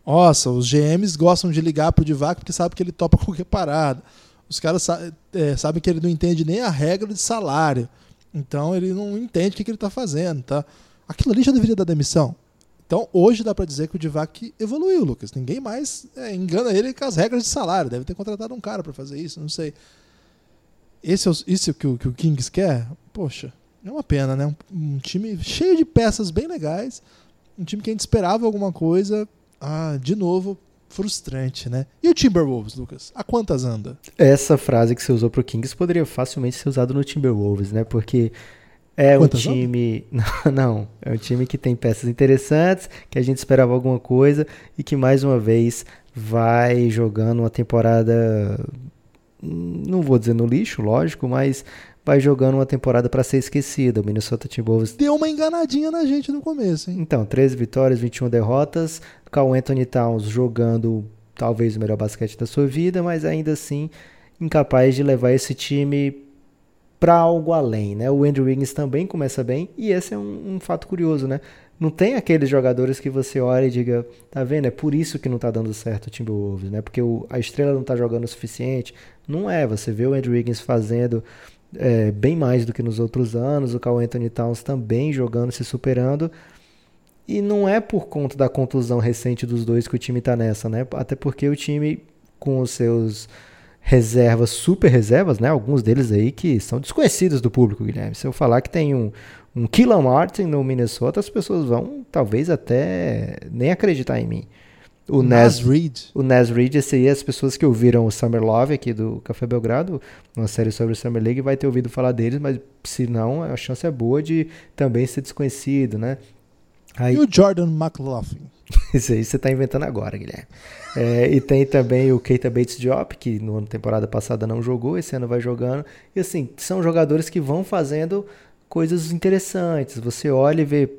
Nossa, os GMs gostam de ligar pro Divac porque sabe que ele topa *laughs* qualquer parada. Os caras sa é, sabem que ele não entende nem a regra de salário. Então ele não entende o que, que ele está fazendo, tá? Aquilo ali já deveria dar demissão. Então hoje dá para dizer que o Divac evoluiu, Lucas. Ninguém mais é, engana ele com as regras de salário. Deve ter contratado um cara para fazer isso, não sei. Esse é o, isso que o, que o Kings quer? Poxa, é uma pena, né? Um, um, time cheio de peças bem legais. Um time que a gente esperava alguma coisa. Ah, de novo, frustrante, né? E o Timberwolves, Lucas? A quantas anda? Essa frase que você usou pro Kings poderia facilmente ser usada no Timberwolves, né? Porque é quantas um time. *laughs* Não, não, é um time que tem peças interessantes, que a gente esperava alguma coisa e que mais uma vez vai jogando uma temporada não vou dizer no lixo, lógico, mas vai jogando uma temporada para ser esquecida. O Minnesota Timberwolves deu uma enganadinha na gente no começo, hein? Então, 13 vitórias, 21 derrotas. Carl Anthony Towns jogando talvez o melhor basquete da sua vida, mas ainda assim incapaz de levar esse time para algo além, né? O Andrew Wiggins também começa bem e esse é um, um fato curioso, né? Não tem aqueles jogadores que você olha e diga, tá vendo? É por isso que não tá dando certo o Timberwolves, né? Porque o, a estrela não tá jogando o suficiente. Não é. Você vê o Andrew Wiggins fazendo é, bem mais do que nos outros anos, o Carl Anthony Towns também jogando, se superando. E não é por conta da contusão recente dos dois que o time tá nessa, né? Até porque o time, com os seus reservas, super reservas, né? Alguns deles aí que são desconhecidos do público, Guilherme. Se eu falar que tem um, um Killan Martin no Minnesota, as pessoas vão talvez até nem acreditar em mim. O Nas, Reed. O Nas Reed, esse aí, as pessoas que ouviram o Summer Love aqui do Café Belgrado, uma série sobre o Summer League, vai ter ouvido falar deles, mas se não, a chance é boa de também ser desconhecido, né? Aí... E o Jordan McLaughlin? *laughs* Isso aí você está inventando agora, Guilherme. É, e tem também o Keita Bates Diop, que na temporada passada não jogou, esse ano vai jogando. E assim, são jogadores que vão fazendo coisas interessantes. Você olha e vê,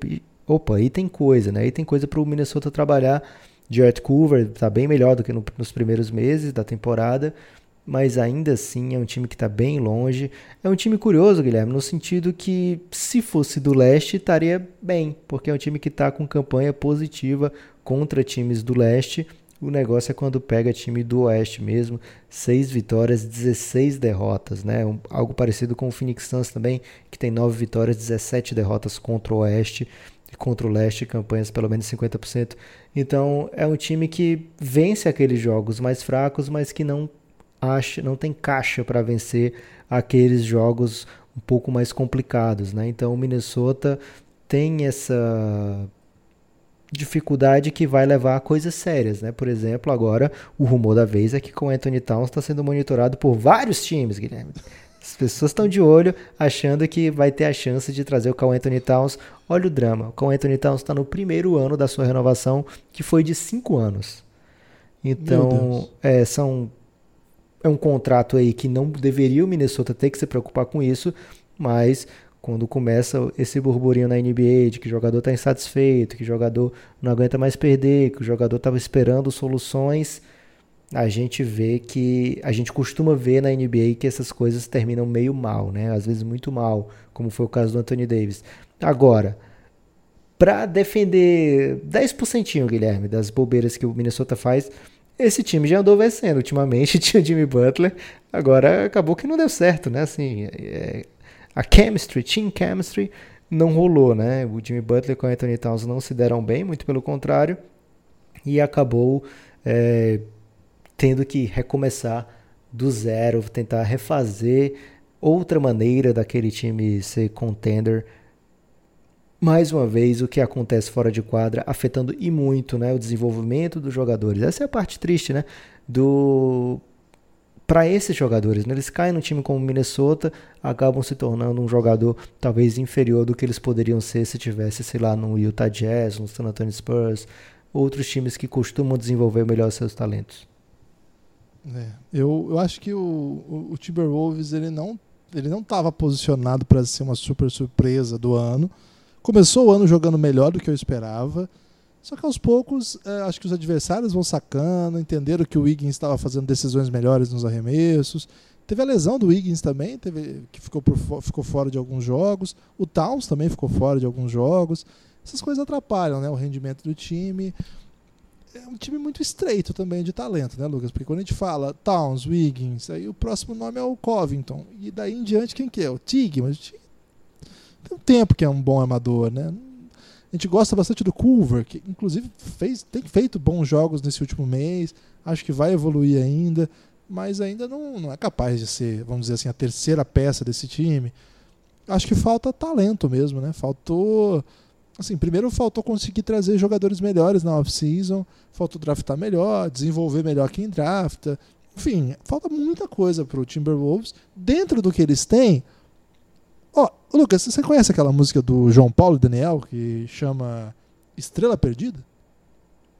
opa, aí tem coisa, né? Aí tem coisa para o Minnesota trabalhar. Jarrett Coover está bem melhor do que no, nos primeiros meses da temporada, mas ainda assim é um time que está bem longe. É um time curioso, Guilherme, no sentido que se fosse do leste estaria bem, porque é um time que está com campanha positiva contra times do leste. O negócio é quando pega time do Oeste mesmo, seis vitórias, 16 derrotas, né? Um, algo parecido com o Phoenix Suns também, que tem nove vitórias, 17 derrotas contra o Oeste contra o Leste, campanhas pelo menos 50%. Então é um time que vence aqueles jogos mais fracos, mas que não acha, não tem caixa para vencer aqueles jogos um pouco mais complicados, né? Então o Minnesota tem essa dificuldade que vai levar a coisas sérias, né? Por exemplo, agora o rumor da vez é que com Anthony Towns está sendo monitorado por vários times, Guilherme. As pessoas estão de olho, achando que vai ter a chance de trazer o Carl Anthony Towns. Olha o drama, o Carl Anthony Towns está no primeiro ano da sua renovação, que foi de cinco anos. Então, é, são, é um contrato aí que não deveria o Minnesota ter que se preocupar com isso, mas quando começa esse burburinho na NBA de que o jogador está insatisfeito, que o jogador não aguenta mais perder, que o jogador estava esperando soluções, a gente vê que a gente costuma ver na NBA que essas coisas terminam meio mal, né? Às vezes muito mal, como foi o caso do Anthony Davis. Agora, para defender 10%, Guilherme, das bobeiras que o Minnesota faz, esse time já andou vencendo. Ultimamente *laughs* tinha Jimmy Butler, agora acabou que não deu certo, né? Assim, é, a chemistry, team chemistry, não rolou, né? O Jimmy Butler com o Anthony Towns não se deram bem, muito pelo contrário, e acabou é, tendo que recomeçar do zero, tentar refazer outra maneira daquele time ser contender. Mais uma vez, o que acontece fora de quadra afetando e muito né, o desenvolvimento dos jogadores. Essa é a parte triste, né? Do para esses jogadores. Né? Eles caem no time como Minnesota, acabam se tornando um jogador talvez inferior do que eles poderiam ser se tivesse, sei lá, no Utah Jazz, no San Antonio Spurs, outros times que costumam desenvolver melhor seus talentos. É, eu, eu acho que o, o, o Timberwolves ele não ele não estava posicionado para ser uma super surpresa do ano. Começou o ano jogando melhor do que eu esperava. Só que aos poucos, é, acho que os adversários vão sacando, entenderam que o Wiggins estava fazendo decisões melhores nos arremessos. Teve a lesão do Wiggins também, teve, que ficou, por, ficou fora de alguns jogos. O Towns também ficou fora de alguns jogos. Essas coisas atrapalham né, o rendimento do time. É um time muito estreito também de talento, né, Lucas? Porque quando a gente fala Towns, Wiggins, aí o próximo nome é o Covington. E daí em diante, quem que é? O Tig, mas tem um tempo que é um bom armador, né? A gente gosta bastante do Culver, que inclusive fez, tem feito bons jogos nesse último mês. Acho que vai evoluir ainda, mas ainda não, não é capaz de ser, vamos dizer assim, a terceira peça desse time. Acho que falta talento mesmo, né? Faltou. Assim, primeiro faltou conseguir trazer jogadores melhores na off-season, faltou draftar melhor, desenvolver melhor quem drafta. Enfim, falta muita coisa para o Timberwolves. Dentro do que eles têm, Ó, oh, Lucas, você conhece aquela música do João Paulo e Daniel que chama Estrela Perdida?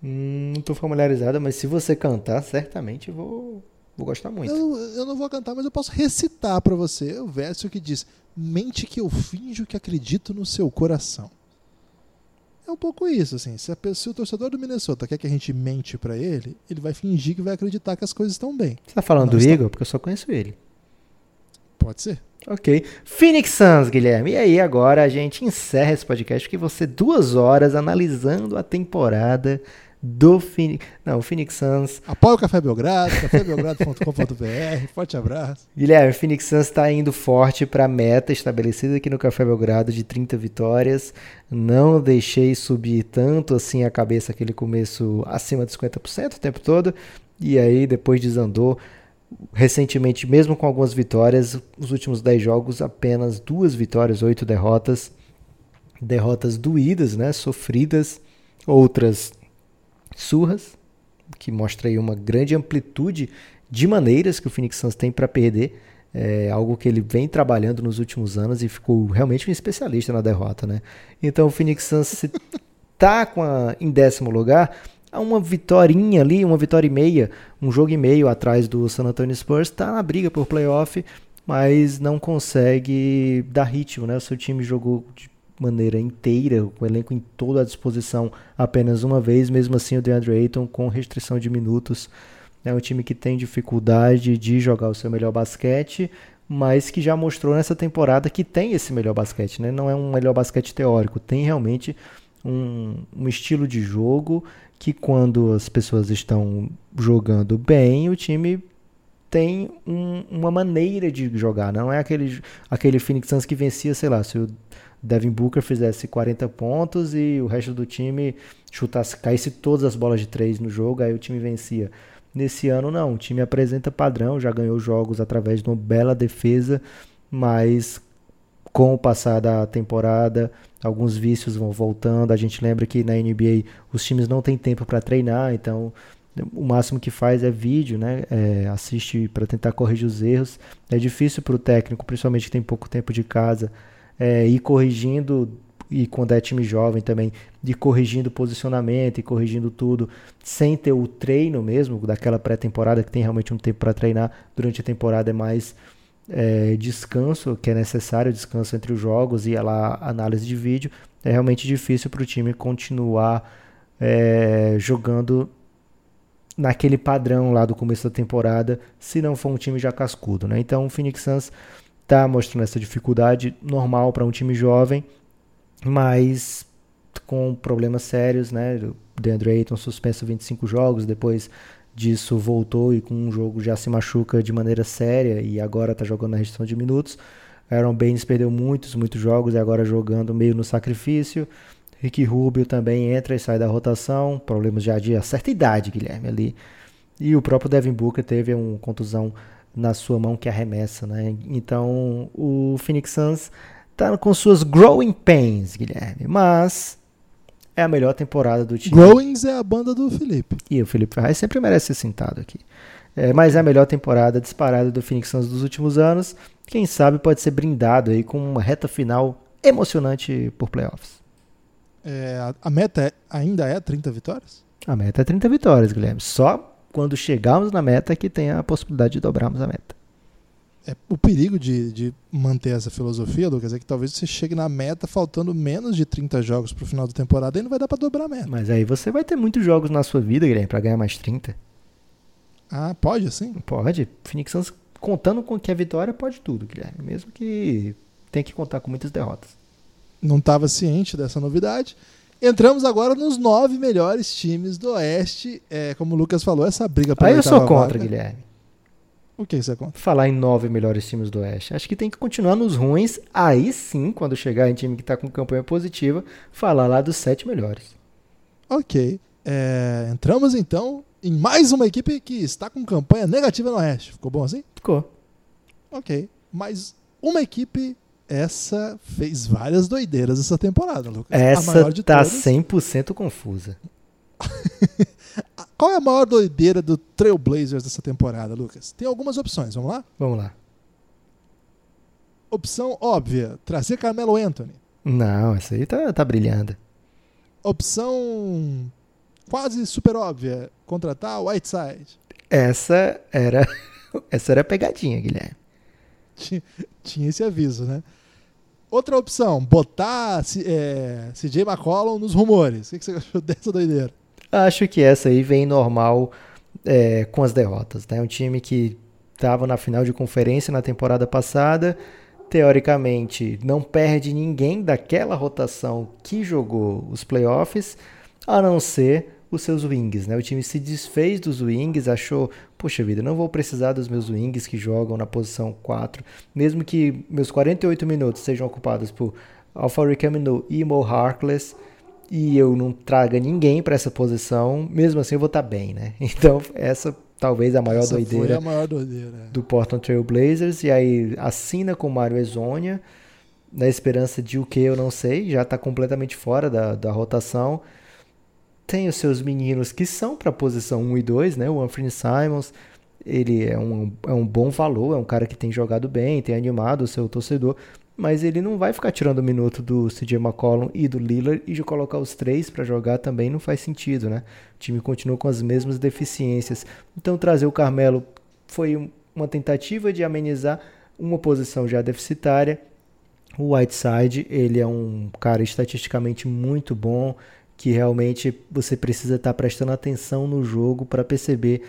Hum, não tô familiarizada, mas se você cantar, certamente vou, vou gostar muito. Eu, eu não vou cantar, mas eu posso recitar para você o verso que diz: Mente que eu finjo que acredito no seu coração. É um pouco isso, assim. Se, a, se o torcedor do Minnesota quer que a gente mente para ele, ele vai fingir que vai acreditar que as coisas estão bem. Você tá falando não do Igor? Porque eu só conheço ele. Pode ser. Ok. Phoenix Suns, Guilherme. E aí, agora a gente encerra esse podcast que você duas horas analisando a temporada do Phoenix. Não, o Phoenix Suns. Apoia o Café Belgrado, cafébelgrado.com.br. *laughs* Forte abraço. Guilherme, o Phoenix Suns está indo forte para a meta estabelecida aqui no Café Belgrado de 30 vitórias. Não deixei subir tanto assim a cabeça aquele começo acima de 50% o tempo todo. E aí depois desandou recentemente, mesmo com algumas vitórias, os últimos 10 jogos, apenas duas vitórias, oito derrotas. Derrotas doídas, né? sofridas, outras surras, que mostra aí uma grande amplitude de maneiras que o Phoenix Suns tem para perder. É algo que ele vem trabalhando nos últimos anos e ficou realmente um especialista na derrota, né? Então o Phoenix Suns está *laughs* com a, em décimo lugar, a uma vitorinha ali, uma vitória e meia, um jogo e meio atrás do San Antonio Spurs, está na briga por playoff, mas não consegue dar ritmo, né? O seu time jogou maneira inteira, com o elenco em toda a disposição apenas uma vez, mesmo assim o DeAndre Ayton com restrição de minutos. É um time que tem dificuldade de jogar o seu melhor basquete, mas que já mostrou nessa temporada que tem esse melhor basquete, né? Não é um melhor basquete teórico, tem realmente um, um estilo de jogo que quando as pessoas estão jogando bem, o time tem um, uma maneira de jogar. Não é aquele, aquele Phoenix Suns que vencia, sei lá, se o Devin Booker fizesse 40 pontos e o resto do time chutasse, caísse todas as bolas de três no jogo, aí o time vencia. Nesse ano não, o time apresenta padrão, já ganhou jogos através de uma bela defesa, mas com o passar da temporada, alguns vícios vão voltando. A gente lembra que na NBA os times não têm tempo para treinar, então o máximo que faz é vídeo, né? É, assiste para tentar corrigir os erros. É difícil para o técnico, principalmente que tem pouco tempo de casa, é, ir corrigindo e quando é time jovem também, de corrigindo posicionamento e corrigindo tudo, sem ter o treino mesmo daquela pré-temporada que tem realmente um tempo para treinar. Durante a temporada é mais é, descanso que é necessário, descanso entre os jogos e lá análise de vídeo, é realmente difícil para o time continuar é, jogando naquele padrão lá do começo da temporada, se não for um time já cascudo. Né? Então o Phoenix Suns está mostrando essa dificuldade normal para um time jovem, mas com problemas sérios, né? O DeAndre Ayton suspenso 25 jogos, depois disso voltou e com um jogo já se machuca de maneira séria e agora está jogando na restrição de minutos. Aaron Baines perdeu muitos, muitos jogos e agora jogando meio no sacrifício. Ricky Rubio também entra e sai da rotação. Problemas já de certa idade, Guilherme, ali. E o próprio Devin Booker teve uma contusão na sua mão que arremessa, né? Então o Phoenix Suns está com suas growing pains, Guilherme. Mas é a melhor temporada do time. Growings é a banda do Felipe. E o Felipe Ferraz sempre merece ser sentado aqui. É, mas é a melhor temporada disparada do Phoenix Suns dos últimos anos. Quem sabe pode ser brindado aí com uma reta final emocionante por playoffs. É, a, a meta é, ainda é 30 vitórias? A meta é 30 vitórias, Guilherme. Só quando chegarmos na meta que tem a possibilidade de dobrarmos a meta. É, o perigo de, de manter essa filosofia, Lucas, é que talvez você chegue na meta faltando menos de 30 jogos pro final da temporada e não vai dar para dobrar a meta. Mas aí você vai ter muitos jogos na sua vida, Guilherme, para ganhar mais 30. Ah, pode assim? Pode. Phoenix Suns contando com que a vitória pode tudo, Guilherme. Mesmo que tenha que contar com muitas derrotas. Não estava ciente dessa novidade. Entramos agora nos nove melhores times do Oeste. É, como o Lucas falou, essa briga pela Aí eu sou contra, vaga. Guilherme. O que você conta? Falar em nove melhores times do Oeste. Acho que tem que continuar nos ruins. Aí sim, quando chegar em time que está com campanha positiva, falar lá dos sete melhores. Ok. É, entramos então em mais uma equipe que está com campanha negativa no Oeste. Ficou bom assim? Ficou. Ok. Mas uma equipe, essa fez várias doideiras essa temporada, Lucas. Essa tá todas. 100% confusa. Qual *laughs* é a maior doideira do Trailblazers dessa temporada, Lucas? Tem algumas opções, vamos lá? Vamos lá. Opção óbvia, trazer Carmelo Anthony. Não, essa aí tá, tá brilhando. Opção quase super óbvia, contratar Whiteside. Essa era *laughs* essa era a pegadinha, Guilherme. Tinha, tinha esse aviso, né? Outra opção, botar é, CJ McCollum nos rumores. O que você achou dessa doideira? Acho que essa aí vem normal é, com as derrotas. Né? Um time que estava na final de conferência na temporada passada, teoricamente não perde ninguém daquela rotação que jogou os playoffs, a não ser os seus wings, né? O time se desfez dos wings, achou, poxa vida, não vou precisar dos meus wings que jogam na posição 4, mesmo que meus 48 minutos sejam ocupados por Alpha Camino e Mo Harkless, e eu não traga ninguém para essa posição, mesmo assim eu vou estar tá bem, né? *laughs* Então, essa talvez a maior, essa doideira, a maior doideira é. do Portland Trail Blazers. E aí assina com o Mario Ezonia, na esperança de o que eu não sei, já está completamente fora da, da rotação. Tem os seus meninos que são para a posição 1 e 2, né? O Anthony Simons, ele é um, é um bom valor, é um cara que tem jogado bem, tem animado o seu torcedor, mas ele não vai ficar tirando o minuto do CJ McCollum e do Lillard e de colocar os três para jogar também não faz sentido, né? O time continua com as mesmas deficiências. Então trazer o Carmelo foi uma tentativa de amenizar uma posição já deficitária. O Whiteside, ele é um cara estatisticamente muito bom, que realmente você precisa estar prestando atenção no jogo para perceber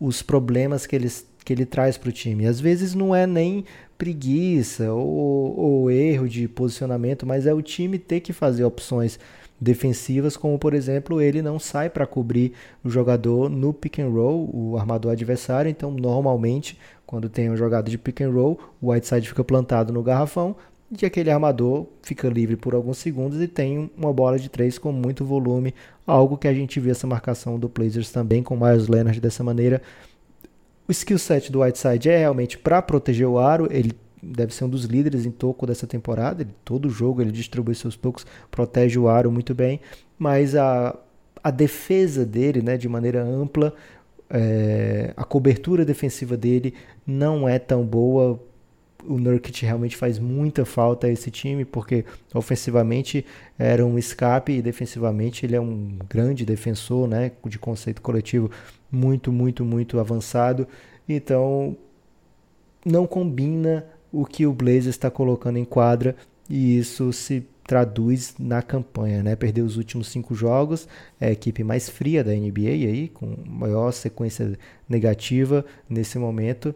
os problemas que eles que ele traz para o time. Às vezes não é nem preguiça ou, ou, erro de posicionamento, mas é o time ter que fazer opções defensivas, como por exemplo, ele não sai para cobrir o jogador no pick and roll, o armador adversário, então normalmente quando tem um jogador de pick and roll, o Whiteside fica plantado no garrafão e aquele armador fica livre por alguns segundos e tem uma bola de três com muito volume, algo que a gente viu essa marcação do Blazers também com Miles Leonard dessa maneira, o skill set do Whiteside é realmente para proteger o aro, ele deve ser um dos líderes em toco dessa temporada, ele, todo jogo ele distribui seus tocos, protege o aro muito bem, mas a, a defesa dele, né, de maneira ampla, é, a cobertura defensiva dele não é tão boa. O Nurkic realmente faz muita falta a esse time, porque ofensivamente era um escape e defensivamente ele é um grande defensor, né, de conceito coletivo muito, muito, muito avançado. Então, não combina o que o Blazers está colocando em quadra e isso se traduz na campanha, né? Perdeu os últimos cinco jogos, é a equipe mais fria da NBA aí, com maior sequência negativa nesse momento.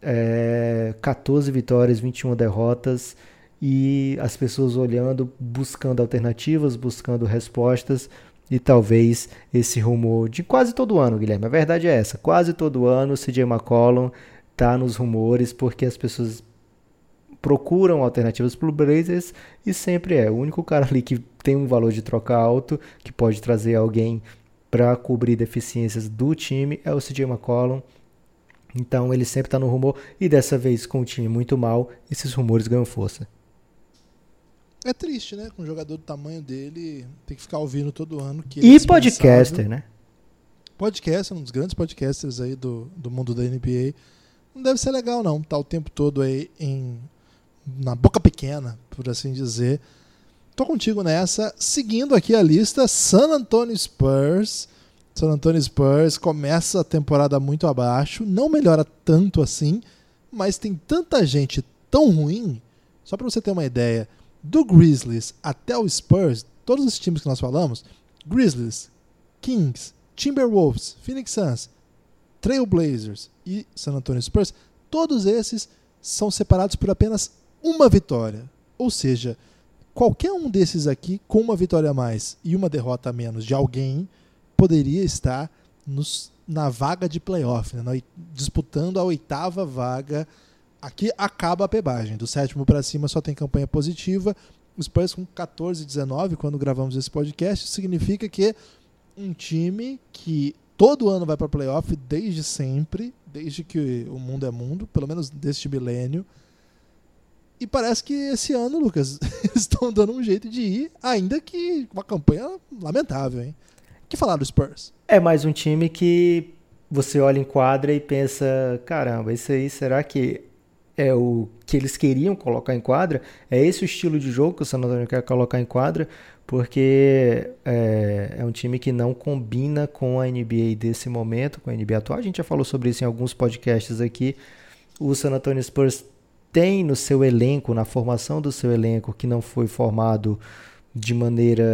É, 14 vitórias, 21 derrotas e as pessoas olhando, buscando alternativas, buscando respostas e talvez esse rumor de quase todo ano, Guilherme. A verdade é essa, quase todo ano o CJ McCollum tá nos rumores porque as pessoas procuram alternativas para o Blazers e sempre é o único cara ali que tem um valor de troca alto, que pode trazer alguém para cobrir deficiências do time, é o CJ McCollum. Então ele sempre está no rumor e dessa vez com o time muito mal, esses rumores ganham força. É triste, né? Com um jogador do tamanho dele, tem que ficar ouvindo todo ano. Que e é podcaster, né? Podcaster, um dos grandes podcasters aí do, do mundo da NBA. Não deve ser legal, não. Tá o tempo todo aí em, na boca pequena, por assim dizer. Tô contigo nessa. Seguindo aqui a lista, San Antonio Spurs. San Antonio Spurs começa a temporada muito abaixo, não melhora tanto assim, mas tem tanta gente tão ruim. Só para você ter uma ideia, do Grizzlies até o Spurs, todos os times que nós falamos, Grizzlies, Kings, Timberwolves, Phoenix Suns, Trailblazers e San Antonio Spurs, todos esses são separados por apenas uma vitória. Ou seja, qualquer um desses aqui com uma vitória a mais e uma derrota a menos de alguém poderia estar nos, na vaga de playoff, né, disputando a oitava vaga Aqui acaba a pebagem. Do sétimo para cima só tem campanha positiva. O Spurs com 14 19 quando gravamos esse podcast significa que um time que todo ano vai para playoff desde sempre, desde que o mundo é mundo, pelo menos deste milênio. E parece que esse ano, Lucas, *laughs* estão dando um jeito de ir, ainda que uma campanha lamentável, hein? Que falar do Spurs? É mais um time que você olha em quadra e pensa, caramba, isso aí, será que é o que eles queriam colocar em quadra, é esse o estilo de jogo que o San Antonio quer colocar em quadra, porque é, é, um time que não combina com a NBA desse momento, com a NBA atual. A gente já falou sobre isso em alguns podcasts aqui. O San Antonio Spurs tem no seu elenco, na formação do seu elenco, que não foi formado de maneira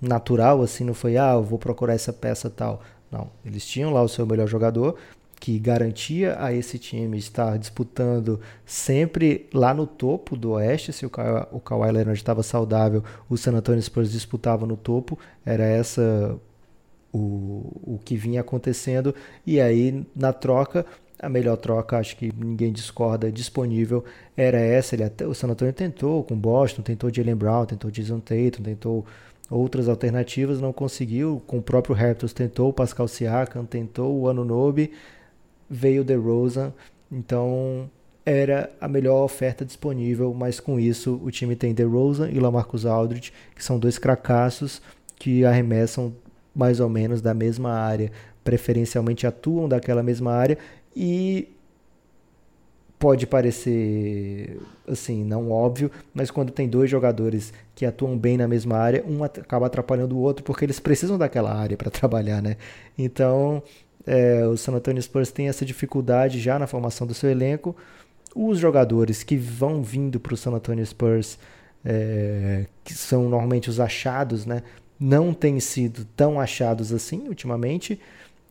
natural, assim, não foi, ah, eu vou procurar essa peça tal. Não, eles tinham lá o seu melhor jogador, que garantia a esse time estar disputando sempre lá no topo do Oeste. Se o Kawhi, o Kawhi Leonard estava saudável, o San Antonio Spurs disputava no topo. Era essa o, o que vinha acontecendo. E aí, na troca, a melhor troca, acho que ninguém discorda, disponível, era essa. Ele até, o San Antonio tentou com Boston, tentou Jalen Brown, tentou Jason Tatum, tentou outras alternativas, não conseguiu. Com o próprio Raptors tentou o Pascal Siakam, tentou o Anunobi, veio The Rosa, então era a melhor oferta disponível, mas com isso o time tem The Rosa e Lamarcus Aldridge, que são dois cracassos que arremessam mais ou menos da mesma área, preferencialmente atuam daquela mesma área e pode parecer assim, não óbvio, mas quando tem dois jogadores que atuam bem na mesma área, um acaba atrapalhando o outro porque eles precisam daquela área para *laughs* trabalhar, né? Então, é, o San Antonio Spurs tem essa dificuldade já na formação do seu elenco. Os jogadores que vão vindo para o San Antonio Spurs, é, que são normalmente os achados, né, não têm sido tão achados assim ultimamente.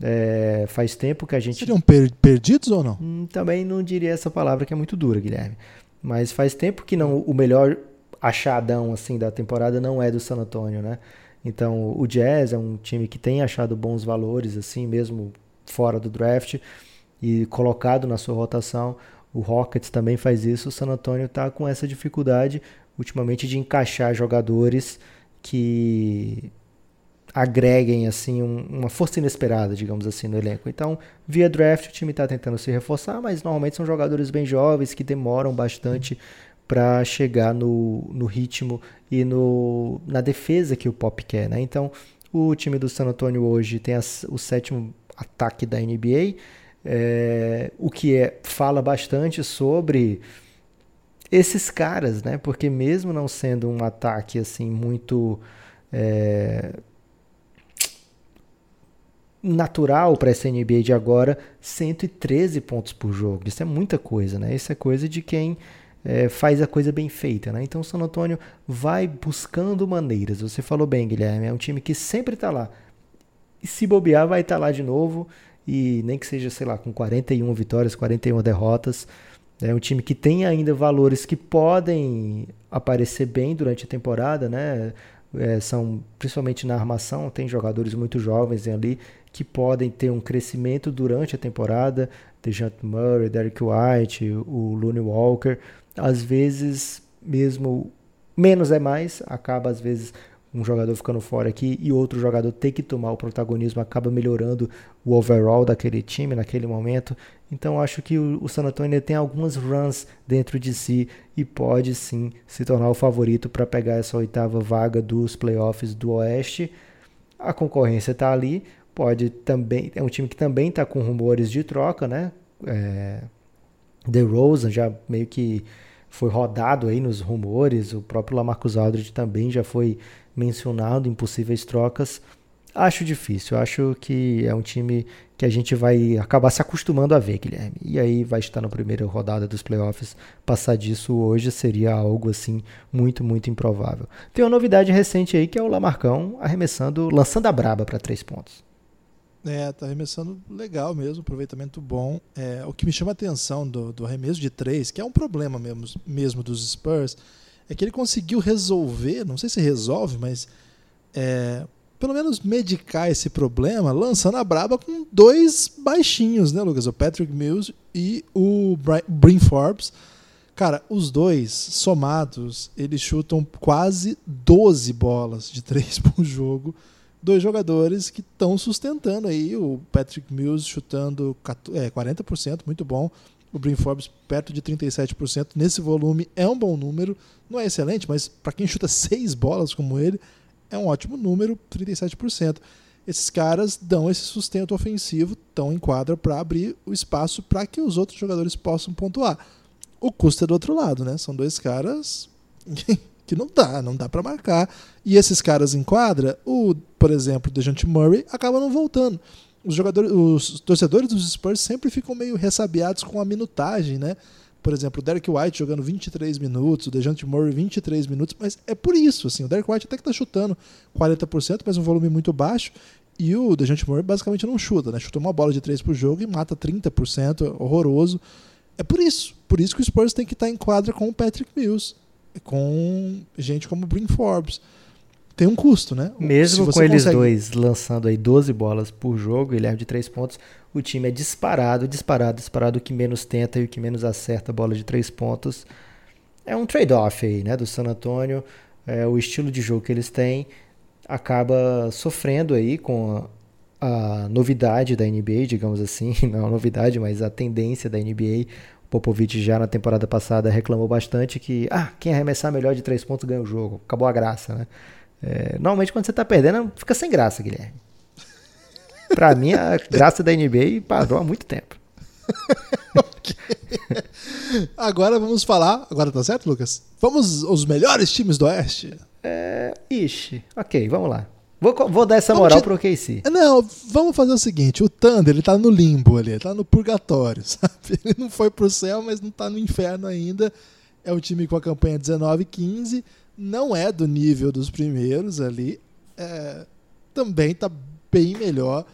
É, faz tempo que a gente. Seriam per perdidos ou não? Hum, também não diria essa palavra que é muito dura, Guilherme. Mas faz tempo que não o melhor achadão assim da temporada não é do San Antonio, né? Então o Jazz é um time que tem achado bons valores assim, mesmo fora do draft e colocado na sua rotação. O Rockets também faz isso. O San Antonio está com essa dificuldade ultimamente de encaixar jogadores que agreguem assim um, uma força inesperada, digamos assim, no elenco. Então, via draft, o time está tentando se reforçar, mas normalmente são jogadores bem jovens que demoram bastante para chegar no, no ritmo e no, na defesa que o Pop quer. Né? Então, o time do San Antonio hoje tem as, o sétimo ataque da NBA, é, o que é, fala bastante sobre esses caras, né? Porque mesmo não sendo um ataque assim muito é, natural para essa NBA de agora, 113 pontos por jogo. Isso é muita coisa, né? Isso é coisa de quem é, faz a coisa bem feita, né? Então o San Antonio vai buscando maneiras. Você falou bem, Guilherme, é um time que sempre está lá. E se bobear, vai estar tá lá de novo. E nem que seja, sei lá, com 41 vitórias, 41 derrotas. É um time que tem ainda valores que podem aparecer bem durante a temporada, né? é, são principalmente na armação, tem jogadores muito jovens ali que podem ter um crescimento durante a temporada. DeJounte Murray, Derek White, o Looney Walker. Às vezes, mesmo menos é mais, acaba às vezes um jogador ficando fora aqui e outro jogador ter que tomar o protagonismo, acaba melhorando o overall daquele time naquele momento. Então acho que o, San Antonio tem algumas runs dentro de si e pode sim se tornar o favorito para pegar essa oitava vaga dos playoffs do Oeste. A concorrência está ali, pode também é um time que também está com rumores de troca, né? É, The Rosen já meio que foi rodado aí nos rumores, o próprio Lamarcus Aldridge também já foi mencionado em possíveis trocas. Acho difícil, acho que é um time que a gente vai acabar se acostumando a ver, Guilherme. E aí vai estar na primeira rodada dos playoffs. Passar disso hoje seria algo assim muito, muito improvável. Tem uma novidade recente aí que é o Lamarcão arremessando, lançando a braba para três pontos. É, tá arremessando legal mesmo, aproveitamento bom. É, o que me chama a atenção do, do arremesso de três, que é um problema mesmo, mesmo dos Spurs, é que ele conseguiu resolver, não sei se resolve, mas é, pelo menos medicar esse problema, lançando a braba com dois baixinhos, né, Lucas? O Patrick Mills e o Brin Forbes. Cara, os dois somados, eles chutam quase 12 bolas de três *laughs* por jogo. Dois jogadores que estão sustentando aí. O Patrick Mills chutando é, 40%, muito bom o Brin Forbes perto de 37%. Nesse volume é um bom número. Não é excelente, mas para quem chuta seis bolas como ele, é um ótimo número, 37%. Esses caras dão esse sustento ofensivo, estão em quadra para abrir o espaço para que os outros jogadores possam pontuar. O custo é do outro lado, né? São dois caras que não dá, não dá para marcar. E esses caras em quadra, o, por exemplo, o Dejante Murray acaba não voltando os jogadores, os torcedores dos Spurs sempre ficam meio ressabiados com a minutagem, né? Por exemplo, o Derek White jogando 23 minutos, o DeJounte Murray 23 minutos, mas é por isso, assim, o Derek White até que tá chutando 40%, mas um volume muito baixo, e o DeJounte Murray basicamente não chuta, né? Chuta uma bola de 3 por jogo e mata 30%, horroroso. É por isso, por isso que o Spurs tem que estar tá em quadra com o Patrick Mills, com gente como o Brin Forbes tem um custo, né? Mesmo com eles consegue... dois lançando aí 12 bolas por jogo, Guilherme de 3 pontos, o time é disparado, disparado, disparado. O que menos tenta e o que menos acerta a bola de 3 pontos. É um trade-off aí, né? Do San Antonio. É, o estilo de jogo que eles têm acaba sofrendo aí com a, a novidade da NBA, digamos assim. *laughs* Não é uma novidade, mas a tendência da NBA. Popovich já na temporada passada reclamou bastante que ah, quem arremessar melhor de 3 pontos ganha o jogo. Acabou a graça, né? É, normalmente quando você tá perdendo, fica sem graça, Guilherme. *laughs* Pra mim, a graça da NBA parou há muito tempo. *laughs* Agora vamos falar. Agora tá certo, Lucas? Vamos aos melhores times do Oeste? É. Ixi, ok, vamos lá. Vou, vou dar essa moral pro KC. Não, vamos fazer o seguinte: o Thunder ele tá no limbo ali, ele tá no purgatório, *laughs* sabe? Ele não foi pro céu, mas não tá no inferno ainda. É um time com a campanha 19-15 não é do nível dos primeiros ali, é, também está bem melhor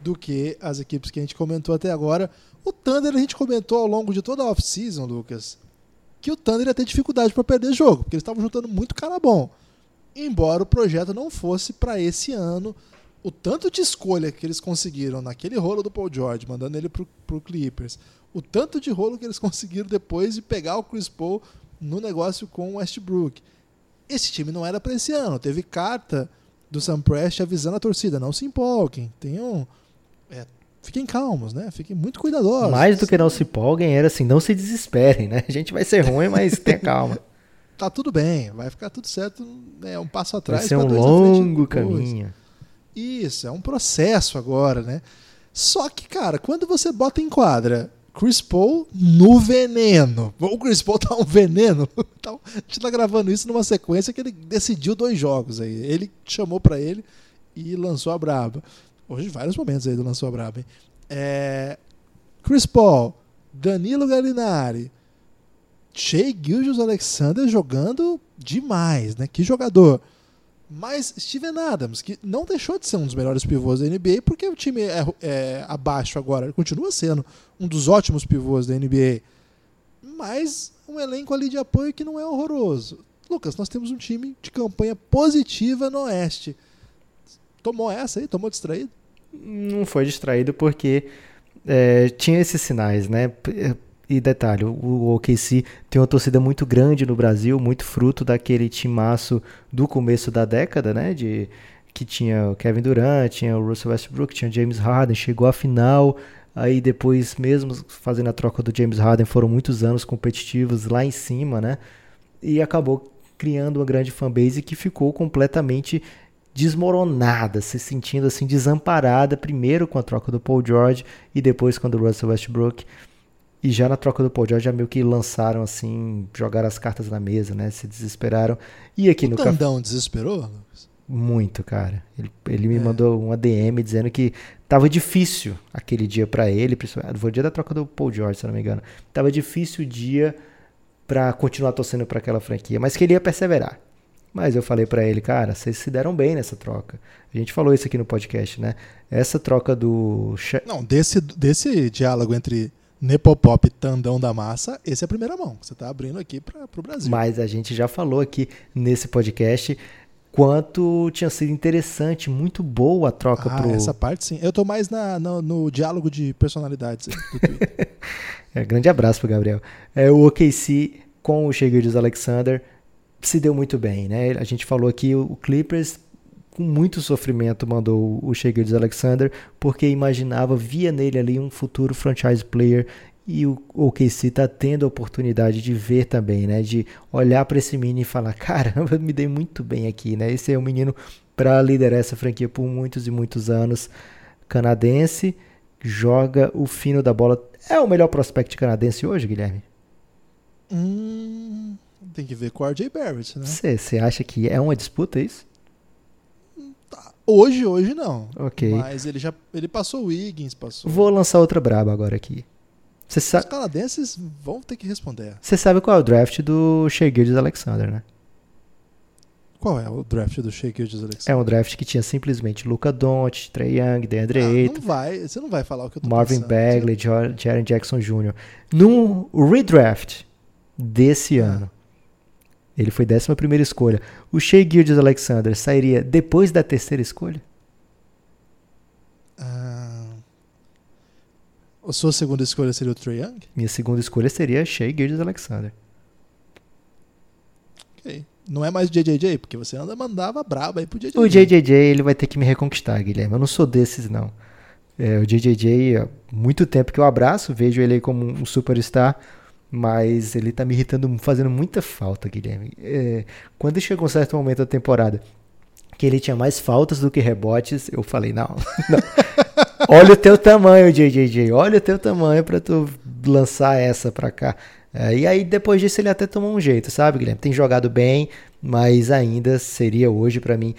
do que as equipes que a gente comentou até agora. O Thunder a gente comentou ao longo de toda a off-season, Lucas, que o Thunder ia ter dificuldade para perder jogo, porque eles estavam juntando muito cara bom. Embora o projeto não fosse para esse ano, o tanto de escolha que eles conseguiram naquele rolo do Paul George, mandando ele pro, pro Clippers, o tanto de rolo que eles *laughs* conseguiram depois de pegar o Chris Paul no negócio com o Westbrook esse time não era para esse ano. Teve carta do Sam Prest avisando a torcida: não se empolguem, tenham. É, fiquem calmos, né? Fiquem muito cuidadosos. Mais do que não se empolguem, era assim: não se desesperem, né? A gente vai ser ruim, mas tenha calma. *laughs* tá tudo bem, vai ficar tudo certo. É um passo atrás. Vai ser um longo caminho. Isso, é um processo agora, né? Só que, cara, quando você bota em quadra Chris Paul no veneno. O Chris Paul tá um veneno. Então, *laughs* a gente tá gravando isso numa sequência que ele decidiu dois jogos aí. Ele chamou para ele e lançou a braba. Hoje, vários momentos aí do lançou a braba. Hein? É... Chris Paul, Danilo Gallinari, Shea Gilgeous Alexander jogando demais, né? Que jogador. Mas Steven Adams, que não deixou de ser um dos melhores pivôs da NBA, porque o time é, é abaixo agora, ele continua sendo um dos ótimos pivôs da NBA. Mas um elenco ali de apoio que não é horroroso. Lucas, nós temos um time de campanha positiva no Oeste. Tomou essa aí? Tomou distraído? Não foi distraído porque é, tinha esses sinais, né? E detalhe, o OKC tem uma torcida muito grande no Brasil, muito fruto daquele timaço do começo da década, né? De, que tinha o Kevin Durant, tinha o Russell Westbrook, tinha o James Harden, chegou à final, aí depois mesmo fazendo a troca do James Harden, foram muitos anos competitivos lá em cima, né? E acabou criando uma grande fanbase que ficou completamente desmoronada, se sentindo assim desamparada, primeiro com a troca do Paul George e depois com o Russell Westbrook. E já na troca do Paul George já meio que lançaram assim, jogaram as cartas na mesa, né? Se desesperaram. E aqui o no Tandão caf... desesperou? Muito, cara. Ele, ele me é. mandou uma DM dizendo que tava difícil aquele dia para ele, principalmente foi o dia da troca do Paul George, se não me engano. Tava difícil o dia para continuar torcendo para aquela franquia, mas que ele ia perseverar. Mas eu falei para ele, cara, vocês se deram bem nessa troca. A gente falou isso aqui no podcast, né? Essa troca do. Não, desse, desse diálogo entre Nepopop Tandão da Massa, esse é a primeira mão. Você está abrindo aqui para o Brasil. Mas a gente já falou aqui nesse podcast quanto tinha sido interessante, muito boa a troca ah, pro. Essa parte sim. Eu tô mais na, no, no diálogo de personalidades do Twitter. *laughs* é, grande abraço pro Gabriel. É, o OKC com o Shea Alexander se deu muito bem, né? A gente falou aqui o Clippers com muito sofrimento mandou o Shea Alexander porque imaginava, via nele ali um futuro franchise player e o OKC está tendo a oportunidade de ver também, né? De olhar para esse menino e falar, caramba, *laughs* me dei muito bem aqui, né? Esse é um menino para liderar essa franquia por muitos e muitos anos. Canadense, joga o fino da bola. É o melhor prospect canadense hoje, Guilherme? Hum, tem que ver com o RJ Barrett, né? Você acha que é uma disputa isso? Hoje, hoje não. Ok. Mas ele já ele passou o Wiggins, passou. Vou lançar outra braba agora aqui. Cê sa... Os canadenses vão ter que responder. Você sabe qual é o draft do Shea Alexander, né? Qual é o draft do Shea Alexander? É um draft que tinha simplesmente Luca Doncic, Trey Young, DeAndre ah, Ayton. Não vai, você não vai falar o que eu tô Marvin pensando, Bagley, você... Jaren Jackson Jr. No redraft desse ah. ano, ele foi 11 primeira escolha. O Shea Alexander sairia depois da terceira escolha? A sua segunda escolha seria o Trae Young? Minha segunda escolha seria Shea Gildes Alexander. Ok. Não é mais o JJJ, porque você anda mandava braba aí pro JJJ. O JJJ ele vai ter que me reconquistar, Guilherme. Eu não sou desses, não. É, o JJJ, há muito tempo que eu abraço, vejo ele como um superstar, mas ele tá me irritando, fazendo muita falta, Guilherme. É, quando chegou um certo momento da temporada que ele tinha mais faltas do que rebotes, eu falei, não, *laughs* não. olha o teu tamanho, JJJ, olha o teu tamanho para tu lançar essa para cá. É, e aí depois disso ele até tomou um jeito, sabe, Guilherme? Tem jogado bem, mas ainda seria hoje para mim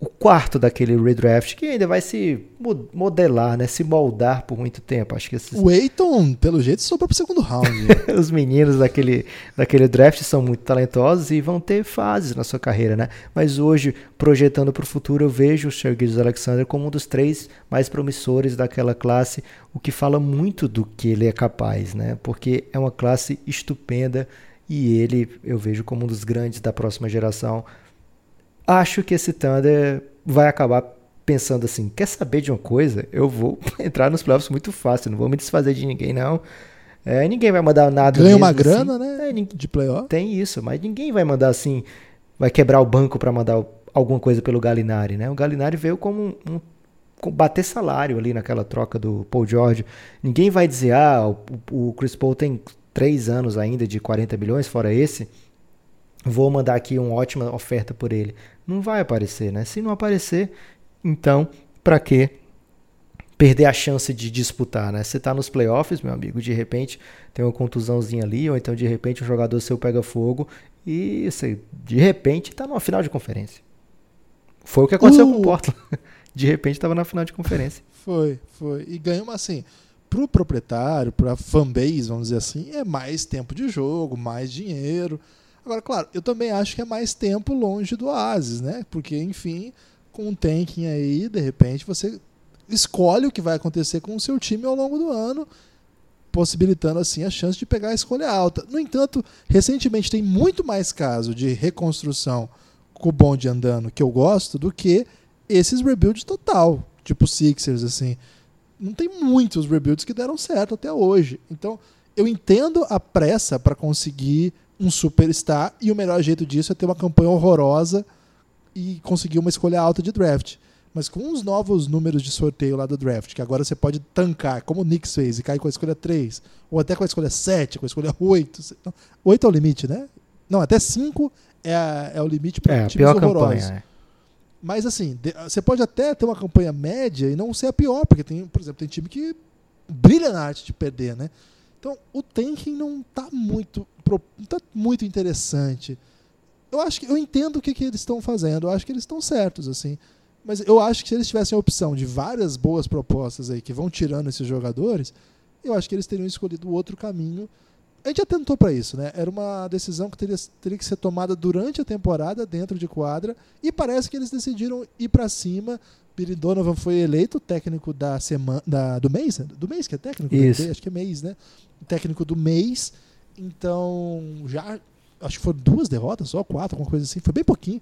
o quarto daquele redraft que ainda vai se modelar, né? Se moldar por muito tempo. Acho que esses... O Eiton, pelo jeito, sobrou pro segundo round. *laughs* Os meninos daquele, daquele draft são muito talentosos e vão ter fases na sua carreira, né? Mas hoje, projetando para o futuro, eu vejo o Sir Alexander como um dos três mais promissores daquela classe, o que fala muito do que ele é capaz, né? Porque é uma classe estupenda e ele eu vejo como um dos grandes da próxima geração acho que esse Thunder vai acabar pensando assim: quer saber de uma coisa? Eu vou *laughs* entrar nos playoffs muito fácil, não vou me desfazer de ninguém, não. É, ninguém vai mandar nada. Ganha uma grana, assim. né? É, de playoff. Tem isso, mas ninguém vai mandar assim, vai quebrar o banco para mandar alguma coisa pelo Galinari, né? O Galinari veio como um, um bater salário ali naquela troca do Paul George. Ninguém vai dizer, ah, o, o Chris Paul tem três anos ainda de 40 bilhões, fora esse vou mandar aqui uma ótima oferta por ele. Não vai aparecer, né? Se não aparecer, então, para que perder a chance de disputar, né? Você tá nos playoffs, meu amigo, de repente tem uma contusãozinha ali, ou então de repente um jogador seu pega fogo e você, de repente tá numa final de conferência. Foi o que aconteceu uh. com o Portland. *laughs* De repente estava na final de conferência. Foi, foi. E ganhamos assim, pro proprietário, pra fanbase, vamos dizer assim, é mais tempo de jogo, mais dinheiro. Agora, claro, eu também acho que é mais tempo longe do Oasis, né? Porque, enfim, com um tanking aí, de repente, você escolhe o que vai acontecer com o seu time ao longo do ano. possibilitando assim a chance de pegar a escolha alta. No entanto, recentemente tem muito mais caso de reconstrução com o bonde andando que eu gosto do que esses rebuilds total, tipo Sixers assim. Não tem muitos rebuilds que deram certo até hoje. Então, eu entendo a pressa para conseguir um superstar e o melhor jeito disso é ter uma campanha horrorosa e conseguir uma escolha alta de draft. Mas com os novos números de sorteio lá do draft, que agora você pode tancar, como o Knicks fez, e cair com a escolha 3, ou até com a escolha 7, com a escolha 8. 8 é o limite, né? Não, até 5 é, a, é o limite para É, times horrorosos. campanha. é. Mas assim, você pode até ter uma campanha média e não ser a pior, porque tem, por exemplo, tem time que brilha na arte de perder, né? Então, o tanking não tá muito tá muito interessante. Eu acho que eu entendo o que, que eles estão fazendo, eu acho que eles estão certos assim. Mas eu acho que se eles tivessem a opção de várias boas propostas aí que vão tirando esses jogadores, eu acho que eles teriam escolhido outro caminho. A gente já tentou para isso, né? Era uma decisão que teria, teria que ser tomada durante a temporada, dentro de quadra, e parece que eles decidiram ir para cima. Billy Donovan foi eleito técnico da semana, da, do mês, né? do mês que é técnico, Isso. Acho que é mês, né? Técnico do mês. Então já acho que foram duas derrotas, só quatro, alguma coisa assim, foi bem pouquinho.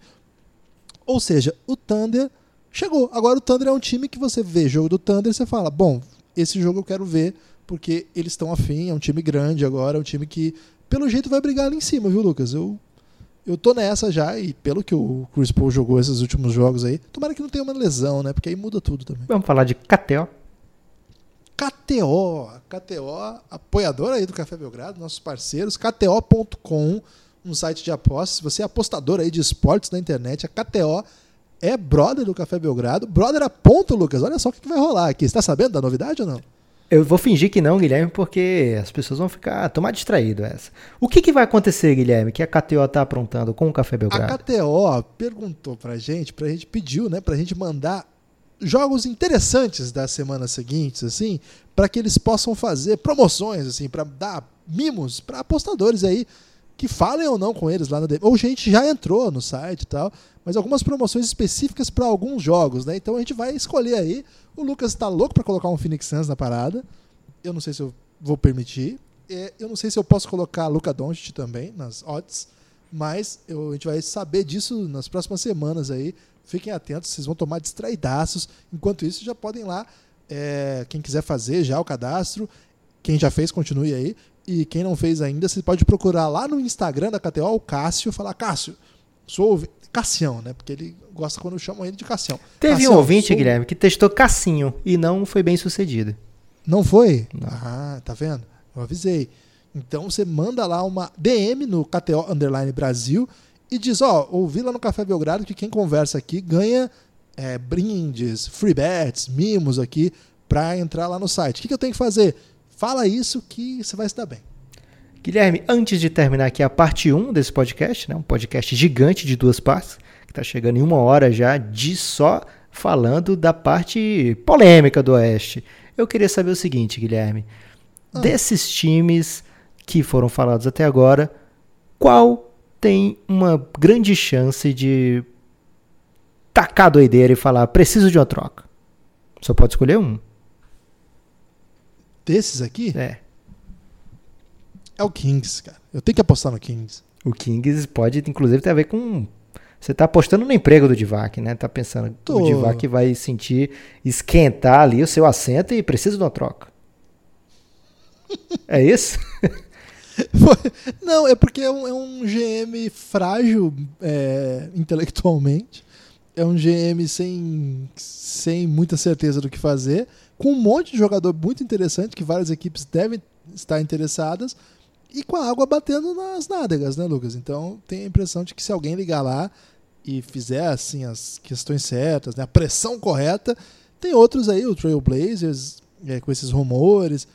Ou seja, o Thunder chegou. Agora o Thunder é um time que você vê jogo do Thunder e você fala, bom, esse jogo eu quero ver porque eles estão afim, é um time grande agora, é um time que pelo jeito vai brigar ali em cima, viu, Lucas? Eu eu tô nessa já e pelo que o Chris Paul jogou esses últimos jogos aí, tomara que não tenha uma lesão, né? Porque aí muda tudo também. Vamos falar de KTO. KTO, KTO, apoiador aí do Café Belgrado, nossos parceiros, KTO.com, um site de apostas. Se você é apostador aí de esportes na internet, a KTO é brother do Café Belgrado. Brother a ponto, Lucas. Olha só o que vai rolar aqui. Você tá sabendo da novidade ou não? Eu vou fingir que não, Guilherme, porque as pessoas vão ficar tomar distraído essa. O que, que vai acontecer, Guilherme, que a KTO tá aprontando com o Café A Belgrado? KTO perguntou pra gente, pra gente pediu, né, pra gente mandar jogos interessantes das semanas seguintes, assim, para que eles possam fazer promoções, assim, pra dar mimos pra apostadores aí que falem ou não com eles lá na DM. Ou gente já entrou no site e tal, mas algumas promoções específicas pra alguns jogos, né? Então a gente vai escolher aí. O Lucas tá louco pra colocar um Phoenix Suns na parada. Eu não sei se eu vou permitir. É, Eu não sei se eu posso colocar Luca Doncic também nas odds, mas eu- a gente vai saber disso nas próximas semanas aí. Fiquem atentos, vocês vão tomar distraidaços. Enquanto isso, já podem ir lá. é, quem quiser fazer já o cadastro, quem já fez, continue aí. E quem não fez ainda, você pode procurar lá no Instagram da KTO o Cássio, falar, Cássio, sou ouvi-" Cassião, né? Porque ele gosta quando chamam ele de Cassião. Teve Cassião, um ouvinte, sou- Guilherme, que testou Cassinho e não foi bem sucedido. Não foi? Não. Ah, tá vendo? Eu avisei. Então você manda lá uma DM no KTO Underline Brasil e diz, ó, ouvi lá no Café Belgrado que quem conversa aqui ganha é, brindes, free bets, mimos aqui pra entrar lá no site. O que, que eu tenho que fazer? Fala isso que você vai se dar bem. Guilherme, antes de terminar aqui a parte 1 desse podcast, né, um podcast gigante de duas partes, que está chegando em uma hora já, de só falando da parte polêmica do Oeste. Eu queria saber o seguinte, Guilherme. Ah. Desses times que foram falados até agora, qual tem uma grande chance de tacar a doideira e falar, preciso de uma troca? Só pode escolher um. Desses aqui É. é o Kings, cara. Eu tenho que apostar no Kings. O Kings pode, inclusive, ter a ver com. Você tá apostando no emprego do Divac, né? Tá pensando que o Divac vai sentir esquentar ali o seu assento e precisa de uma troca. é isso? *laughs* *laughs* Não, é porque é um, é um GM frágil é, intelectualmente. É um GM sem, sem muita certeza do que fazer. Com um monte de jogador muito interessante que várias equipes devem estar interessadas. E com a água batendo nas nádegas, né, Lucas? Então tem a impressão de que se alguém ligar lá e fizer assim as questões certas, né, a pressão correta, tem outros aí, o Trailblazers, é, com esses rumores.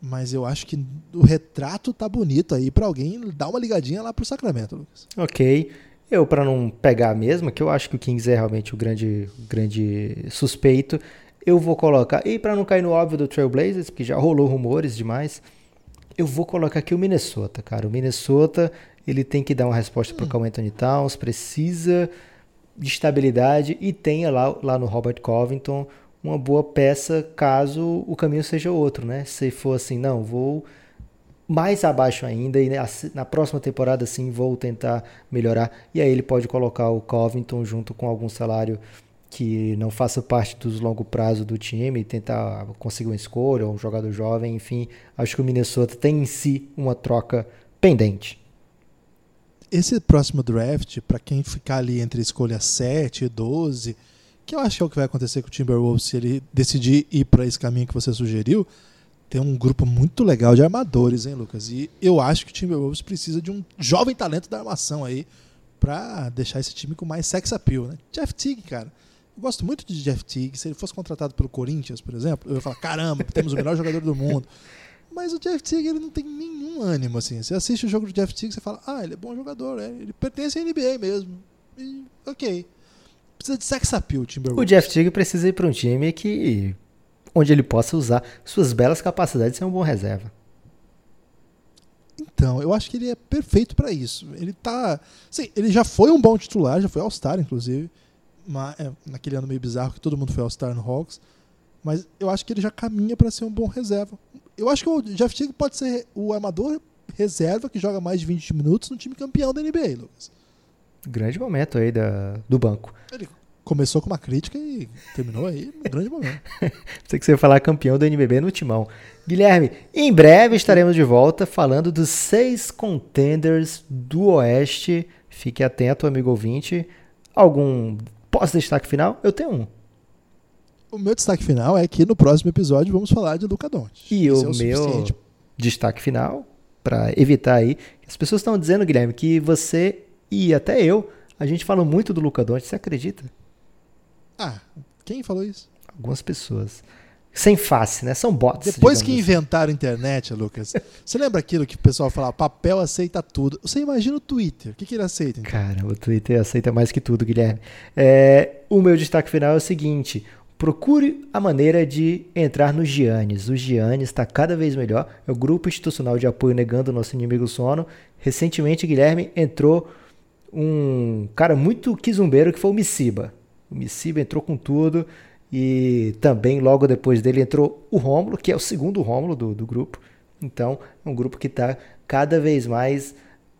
Mas eu acho que o retrato tá bonito aí pra alguém dar uma ligadinha lá pro Sacramento, Lucas. ok. Eu, para não pegar a mesma, que eu acho que o Kings é realmente o grande, grande suspeito, eu vou colocar. E para não cair no óbvio do Trailblazers, porque já rolou rumores demais, eu vou colocar aqui o Minnesota, cara. O Minnesota, ele tem que dar uma resposta pro Carl Anthony Towns, precisa de estabilidade e tenha lá, lá no Robert Covington uma boa peça caso o caminho seja outro, né? Se for assim, não, vou mais abaixo ainda e na próxima temporada sim vou tentar melhorar e aí ele pode colocar o Covington junto com algum salário que não faça parte dos longo prazo do time, tentar conseguir uma escolha ou um jogador jovem, enfim, acho que o Minnesota tem em si uma troca pendente. Esse próximo draft, para quem ficar ali entre escolha 7 e 12, que eu acho que é o que vai acontecer com o Timberwolves se ele decidir ir para esse caminho que você sugeriu, tem um grupo muito legal de armadores, hein, Lucas? E eu acho que o Timberwolves precisa de um jovem talento da armação aí para deixar esse time com mais sex appeal, né? Jeff Teague, cara. Eu gosto muito de Jeff Teague. Se ele fosse contratado pelo Corinthians, por exemplo, eu ia falar: caramba, temos o melhor jogador do mundo. Mas o Jeff Teague ele não tem nenhum ânimo assim. Você assiste o jogo do Jeff Teague, você fala: ah, ele é bom jogador, é. ele pertence à NBA mesmo. E, ok. Precisa de sex appeal, Timberwolves. O Jeff Teague precisa ir para um time que onde ele possa usar suas belas capacidades de ser um bom reserva. Então, eu acho que ele é perfeito para isso. Ele tá, sim, ele já foi um bom titular, já foi All-Star inclusive, mas, é, naquele ano meio bizarro que todo mundo foi All-Star no Hawks, mas eu acho que ele já caminha para ser um bom reserva. Eu acho que o Jeff Teague pode ser o armador reserva que joga mais de 20 minutos no time campeão da NBA, Lucas. Grande momento aí da, do banco. Ele começou com uma crítica e terminou aí um grande momento. *laughs* Sei que você ia falar campeão do NBB no timão. Guilherme, em breve estaremos de volta falando dos seis contenders do Oeste. Fique atento, amigo ouvinte. Algum pós-destaque final? Eu tenho um. O meu destaque final é que no próximo episódio vamos falar de Luca Doncic. E o, é o meu destaque final, para evitar aí, as pessoas estão dizendo, Guilherme, que você e até eu, a gente fala muito do Luca Doncic, você acredita? Ah, quem falou isso? Algumas pessoas. Sem face, né? São bots. Depois que assim. inventaram a internet, Lucas, *laughs* você lembra aquilo que o pessoal falava, papel aceita tudo. Você imagina o Twitter, o que, que ele aceita? Então? Cara, o Twitter aceita mais que tudo, Guilherme. É, o meu destaque final é o seguinte: procure a maneira de entrar no Giannis. O Giannis está cada vez melhor. É o grupo institucional de apoio negando o nosso inimigo sono. Recentemente, Guilherme entrou um cara muito quizumbeiro que foi o Missiba. O Missiba entrou com tudo e também logo depois dele entrou o Rômulo, que é o segundo Rômulo do, do grupo. Então, é um grupo que está cada vez mais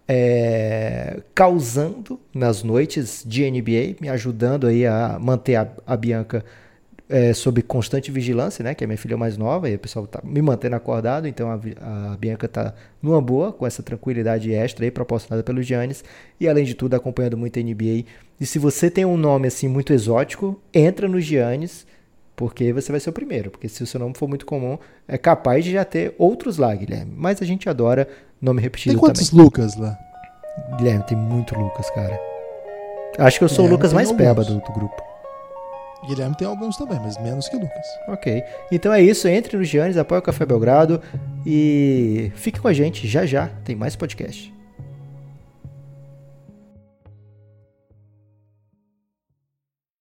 é, causando nas noites de NBA, me ajudando aí a manter a, a Bianca é, sob constante vigilância, né? Que é minha filha mais nova e o pessoal tá me mantendo acordado. Então a, a Bianca tá numa boa, com essa tranquilidade extra aí proporcionada pelo Giannis. E além de tudo, acompanhando muito a NBA. E se você tem um nome assim muito exótico, entra no Giannis, porque você vai ser o primeiro. Porque se o seu nome for muito comum, é capaz de já ter outros lá, Guilherme. Mas a gente adora nome repetido também. Tem quantos também. Lucas lá? Guilherme, tem muito Lucas, cara. Acho que eu sou Guilherme o Lucas mais peba do, do grupo. Guilherme tem alguns também, mas menos que Lucas. Ok. Então é isso. Entre no Giannis, apoia o Café Belgrado e fique com a gente. Já já tem mais podcast.